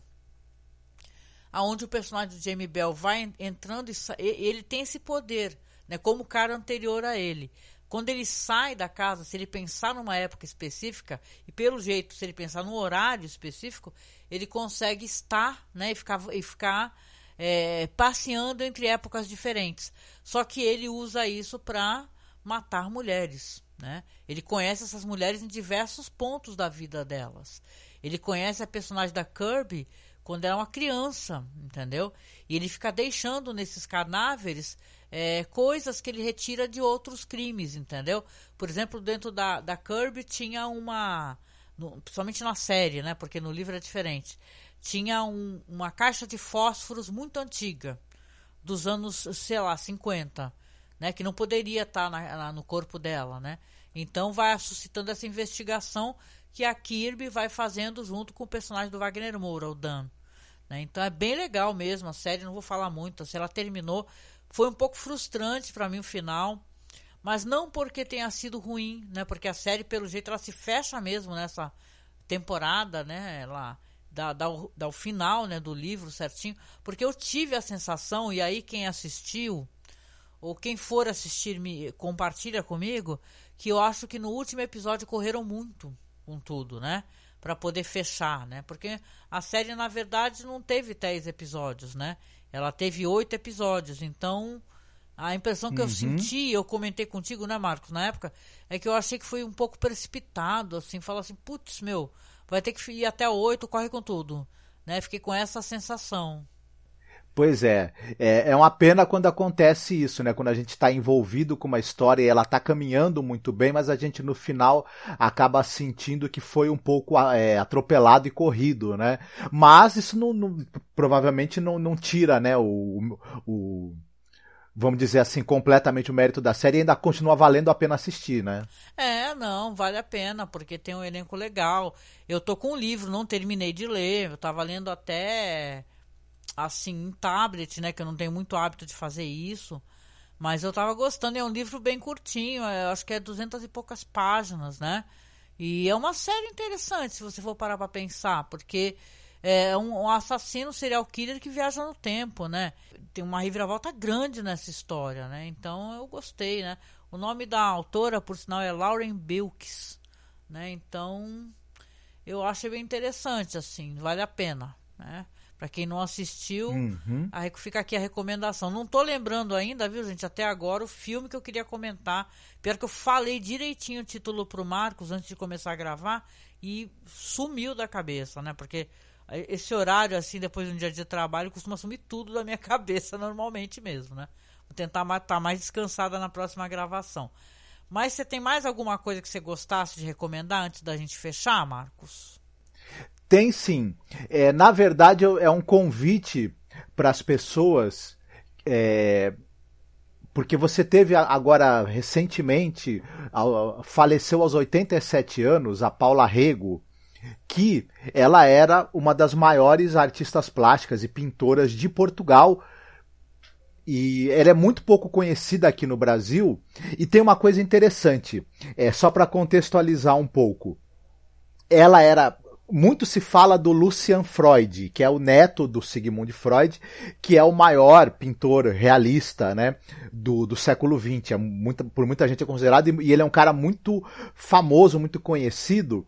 aonde o personagem do Jamie Bell vai entrando e ele tem esse poder, né, como o cara anterior a ele. Quando ele sai da casa, se ele pensar numa época específica, e pelo jeito, se ele pensar num horário específico, ele consegue estar né, e ficar, e ficar é, passeando entre épocas diferentes. Só que ele usa isso para matar mulheres. Né? Ele conhece essas mulheres em diversos pontos da vida delas. Ele conhece a personagem da Kirby quando era uma criança, entendeu? E ele fica deixando nesses cadáveres é, coisas que ele retira de outros crimes, entendeu? Por exemplo, dentro da, da Kirby tinha uma. No, principalmente na série, né? Porque no livro é diferente. Tinha um, uma caixa de fósforos muito antiga, dos anos, sei lá, 50, né? Que não poderia estar na, na, no corpo dela, né? Então vai suscitando essa investigação que a Kirby vai fazendo junto com o personagem do Wagner Moura, o Dan. Né? Então é bem legal mesmo a série, não vou falar muito. Se ela terminou, foi um pouco frustrante para mim o final, mas não porque tenha sido ruim, né? Porque a série, pelo jeito, ela se fecha mesmo nessa temporada, né? Ela dá, dá, o, dá o final né, do livro certinho, porque eu tive a sensação, e aí quem assistiu, ou quem for assistir, me compartilha comigo, que eu acho que no último episódio correram muito com tudo, né? Para poder fechar, né? Porque a série na verdade não teve 10 episódios, né? Ela teve oito episódios, então a impressão que uhum. eu senti, eu comentei contigo, né, Marcos, na época, é que eu achei que foi um pouco precipitado, assim, falar assim, putz, meu, vai ter que ir até oito, corre com tudo, né? Fiquei com essa sensação. Pois é. é, é uma pena quando acontece isso, né? Quando a gente está envolvido com uma história e ela está caminhando muito bem, mas a gente no final acaba sentindo que foi um pouco é, atropelado e corrido, né? Mas isso não, não provavelmente não, não, tira, né? O, o, vamos dizer assim, completamente o mérito da série ainda continua valendo a pena assistir, né? É, não, vale a pena, porque tem um elenco legal. Eu tô com um livro, não terminei de ler, eu tava lendo até assim, em tablet, né? Que eu não tenho muito hábito de fazer isso. Mas eu tava gostando, é um livro bem curtinho, é, acho que é duzentas e poucas páginas, né? E é uma série interessante, se você for parar pra pensar, porque é um, um assassino serial killer que viaja no tempo, né? Tem uma reviravolta grande nessa história, né? Então eu gostei, né? O nome da autora, por sinal, é Lauren Bilks, né? Então eu achei bem interessante, assim, vale a pena, né? Para quem não assistiu, uhum. a, fica aqui a recomendação. Não tô lembrando ainda, viu, gente, até agora o filme que eu queria comentar. Pior que eu falei direitinho o título pro Marcos antes de começar a gravar e sumiu da cabeça, né? Porque esse horário, assim, depois de um dia de trabalho, costuma sumir tudo da minha *laughs* cabeça normalmente mesmo, né? Vou tentar estar tá mais descansada na próxima gravação. Mas você tem mais alguma coisa que você gostasse de recomendar antes da gente fechar, Marcos? Tem sim. É, na verdade, é um convite para as pessoas. É, porque você teve agora recentemente, faleceu aos 87 anos, a Paula Rego, que ela era uma das maiores artistas plásticas e pintoras de Portugal. E ela é muito pouco conhecida aqui no Brasil. E tem uma coisa interessante, é só para contextualizar um pouco. Ela era muito se fala do Lucian Freud, que é o neto do Sigmund Freud, que é o maior pintor realista, né, do, do século XX. É muita, por muita gente é considerado e ele é um cara muito famoso, muito conhecido.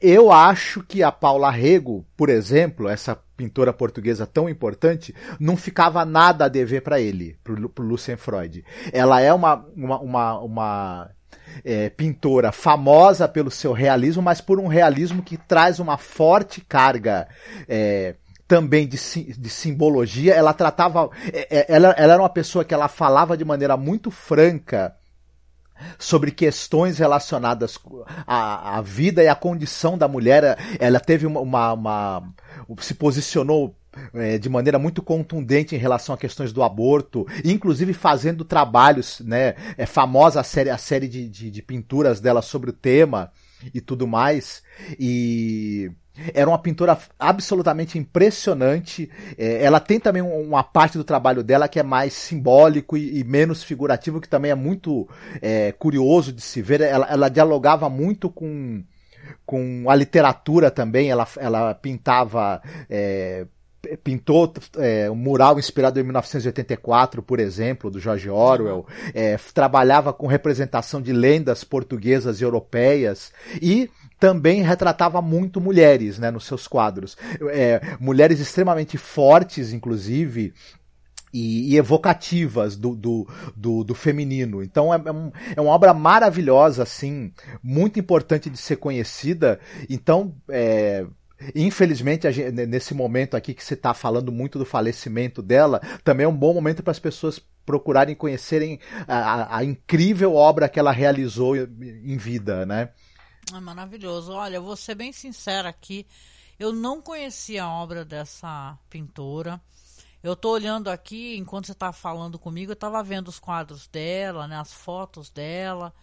Eu acho que a Paula Rego, por exemplo, essa pintora portuguesa tão importante, não ficava nada a dever para ele, para o Lucian Freud. Ela é uma, uma, uma, uma é, pintora famosa pelo seu realismo, mas por um realismo que traz uma forte carga é, também de, de, simbologia. Ela tratava. É, é, ela, ela era uma pessoa que ela falava de maneira muito franca sobre questões relacionadas à, à, vida e à condição da mulher. Ela teve uma, uma, uma se posicionou é, de maneira muito contundente em relação a questões do aborto, inclusive fazendo trabalhos, né? É famosa a série, a série de, de, de pinturas dela sobre o tema e tudo mais. E era uma pintora absolutamente impressionante. É, ela tem também uma parte do trabalho dela que é mais simbólico e, e menos figurativo, que também é muito é, curioso de se ver. Ela, ela dialogava muito com, com a literatura também. Ela, ela pintava. É, pintou é, um mural inspirado em 1984, por exemplo, do George Orwell, é, trabalhava com representação de lendas portuguesas e europeias e também retratava muito mulheres né, nos seus quadros. É, mulheres extremamente fortes, inclusive, e, e, evocativas do, do, do, do feminino. Então é, é, um, é, uma obra maravilhosa, assim, muito importante de ser conhecida. Então, é, Infelizmente, gente, nesse momento aqui que você está falando muito do falecimento dela, também é um bom momento para as pessoas procurarem conhecerem a, a, incrível obra que ela realizou em vida, né? É maravilhoso. Olha, eu vou ser bem sincera aqui. Eu não conhecia a obra dessa pintora. Eu estou olhando aqui, enquanto você está falando comigo, eu estava vendo os quadros dela, né, as fotos dela.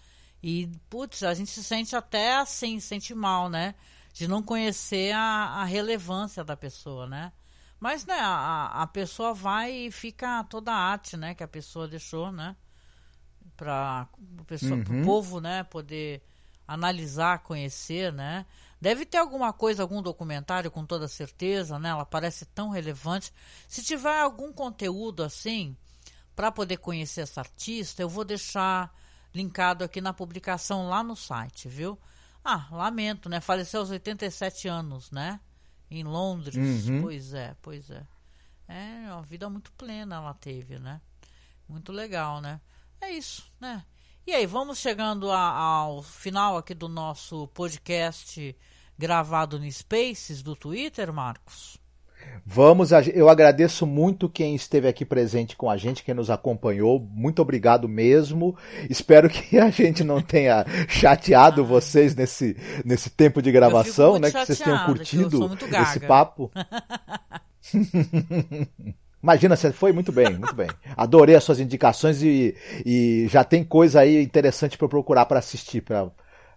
E, putz, a gente se sente até assim, se sente mal, né? De não conhecer a, a relevância da pessoa, né? Mas, né, a, a pessoa vai e fica toda a arte, né, que a pessoa deixou, né? Para uhum. o povo, né, poder analisar, conhecer, né? Deve ter alguma coisa, algum documentário com toda certeza, né? Ela parece tão relevante. Se tiver algum conteúdo assim, para poder conhecer essa artista, eu vou deixar linkado aqui na publicação lá no site, viu? Ah, lamento, né? Faleceu aos 87 anos, né? Em Londres. Uhum. Pois é, pois é. É uma vida muito plena ela teve, né? Muito legal, né? É isso, né? E aí, vamos chegando a, ao final aqui do nosso podcast gravado no Spaces do Twitter, Marcos? Vamos, eu agradeço muito quem esteve aqui presente com a gente, quem nos acompanhou. Muito obrigado mesmo. Espero que a gente não tenha chateado vocês nesse, nesse tempo de gravação, né? Que vocês tenham curtido esse papo. *laughs* Imagina, você foi muito bem, muito bem. Adorei as suas indicações e, e já tem coisa aí interessante para procurar para assistir para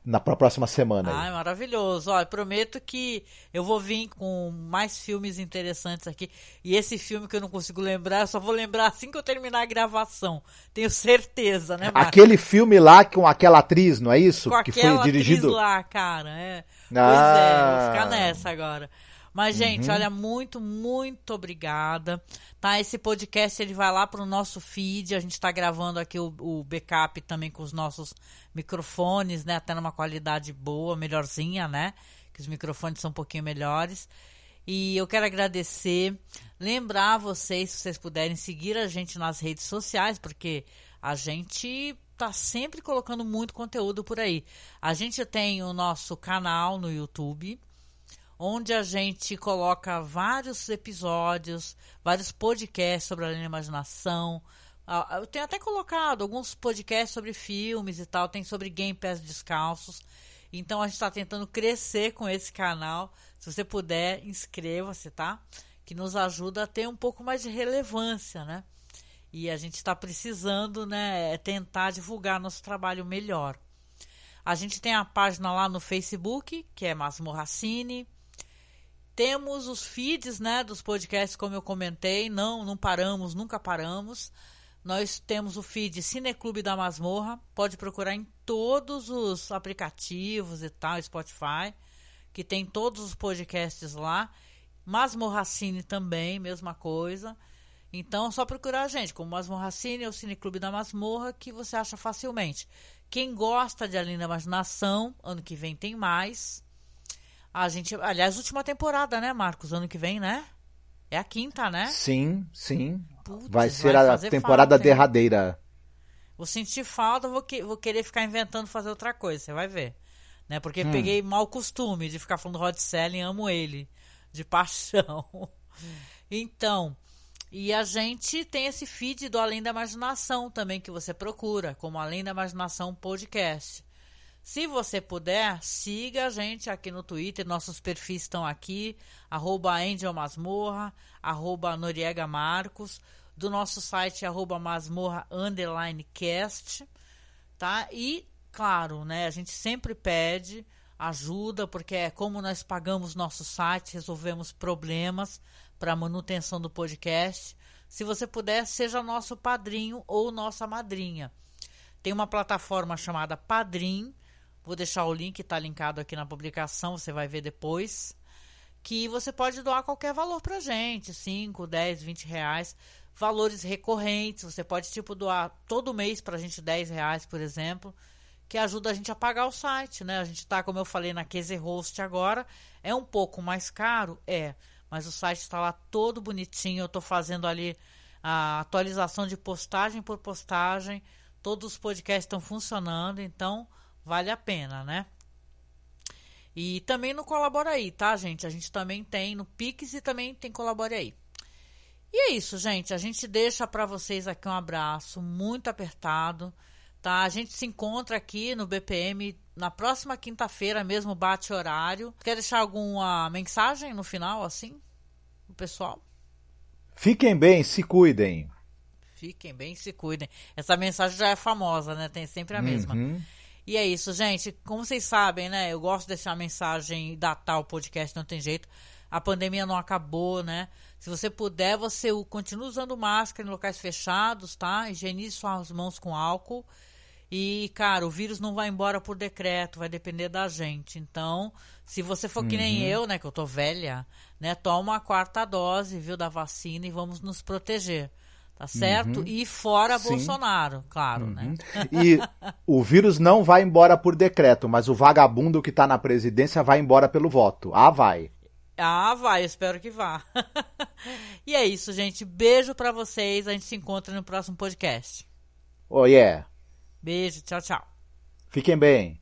na próxima semana. Ai, maravilhoso. Olha, prometo que eu vou vir com mais filmes interessantes aqui. E esse filme que eu não consigo lembrar, eu só vou lembrar assim que eu terminar a gravação. Tenho certeza, né, Marcos? Aquele filme lá com aquela atriz, não é isso? Com que foi dirigido lá, cara. É. Ah. Pois é, vou ficar nessa agora. Mas, gente, uhum. olha, muito, muito obrigada. Tá? Esse podcast ele vai lá para o nosso feed. A gente está gravando aqui o, o, backup também com os nossos microfones, né? Até numa qualidade boa, melhorzinha, né? Que os microfones são um pouquinho melhores. E eu quero agradecer, lembrar vocês, se vocês puderem seguir a gente nas redes sociais, porque a gente tá sempre colocando muito conteúdo por aí. A gente tem o nosso canal no YouTube, onde a gente coloca vários episódios, vários podcasts sobre a imaginação. Eu tenho até colocado alguns podcasts sobre filmes e tal, tem sobre Game Pass descalços. Então a gente está tentando crescer com esse canal. Se você puder, inscreva-se, tá? Que nos ajuda a ter um pouco mais de relevância, né? E a gente está precisando, né, tentar divulgar nosso trabalho melhor. A gente tem a página lá no Facebook, que é Masmorracine. Temos os feeds, né, dos podcasts, como eu comentei. Não, não paramos, nunca paramos. Nós temos o feed Cineclube da Masmorra. Pode procurar em todos os aplicativos e tal, Spotify, que tem todos os podcasts lá. Masmorra Cine também, mesma coisa. Então é só procurar a gente, como Masmorra Cine ou Cineclube da Masmorra, que você acha facilmente. Quem gosta de Além da Imaginação, ano que vem tem mais. A gente, aliás, última temporada, né, Marcos? Ano que vem, né? É a quinta, né? Sim, sim. Putz, vai ser vai a temporada falta, derradeira. Vou sentir falta, vou, que, vou querer ficar inventando fazer outra coisa, você vai ver. Né? Porque Hum. peguei mau costume de ficar falando Rod Selling, amo ele, de paixão. *laughs* Então, e a gente tem esse feed do Além da Imaginação também que você procura, como Além da Imaginação Podcast. Se você puder, siga a gente aqui no Twitter, nossos perfis estão aqui, arroba Angel Masmorra, arroba Noriega Marcos, do nosso site arroba tá? E, claro, né, a gente sempre pede ajuda, porque é como nós pagamos nosso site, resolvemos problemas para manutenção do podcast. Se você puder, seja nosso padrinho ou nossa madrinha. Tem uma plataforma chamada Padrim, vou deixar o link, está linkado aqui na publicação, você vai ver depois. Que você pode doar qualquer valor pra gente, 5, 10, 20 reais. Valores recorrentes, você pode tipo doar todo mês pra gente 10 reais, por exemplo, que ajuda a gente a pagar o site, né? A gente tá, como eu falei, na Keze Host agora, é um pouco mais caro, é, mas o site está lá todo bonitinho, eu tô fazendo ali a atualização de postagem por postagem, todos os podcasts estão funcionando, então vale a pena, né? E também no Colabora aí, tá, gente? A gente também tem no Pix e também tem Colabora aí. E é isso, gente. A gente deixa para vocês aqui um abraço muito apertado, tá? A gente se encontra aqui no BPM na próxima quinta-feira, mesmo bate horário. Quer deixar alguma mensagem no final, assim, o pessoal? Fiquem bem, se cuidem. Fiquem bem, se cuidem. Essa mensagem já é famosa, né? Tem sempre a mesma. Uhum. E é isso, gente. Como vocês sabem, né? Eu gosto de deixar a mensagem e datar o podcast, não tem jeito. A pandemia não acabou, né? Se você puder, você continua usando máscara em locais fechados, tá? Higienize suas mãos com álcool. E, cara, o vírus não vai embora por decreto, vai depender da gente. Então, se você for que nem Uhum. eu, né, que eu tô velha, né, toma a quarta dose, viu, da vacina e vamos nos proteger. Tá certo? Uhum. E fora Sim. Bolsonaro, claro, né? E o vírus não vai embora por decreto, mas o vagabundo que tá na presidência vai embora pelo voto. Ah, vai. Ah, vai, espero que vá. *laughs* e é isso, gente. Beijo pra vocês. A gente se encontra no próximo podcast. Oh, yeah. Beijo, tchau, tchau. Fiquem bem.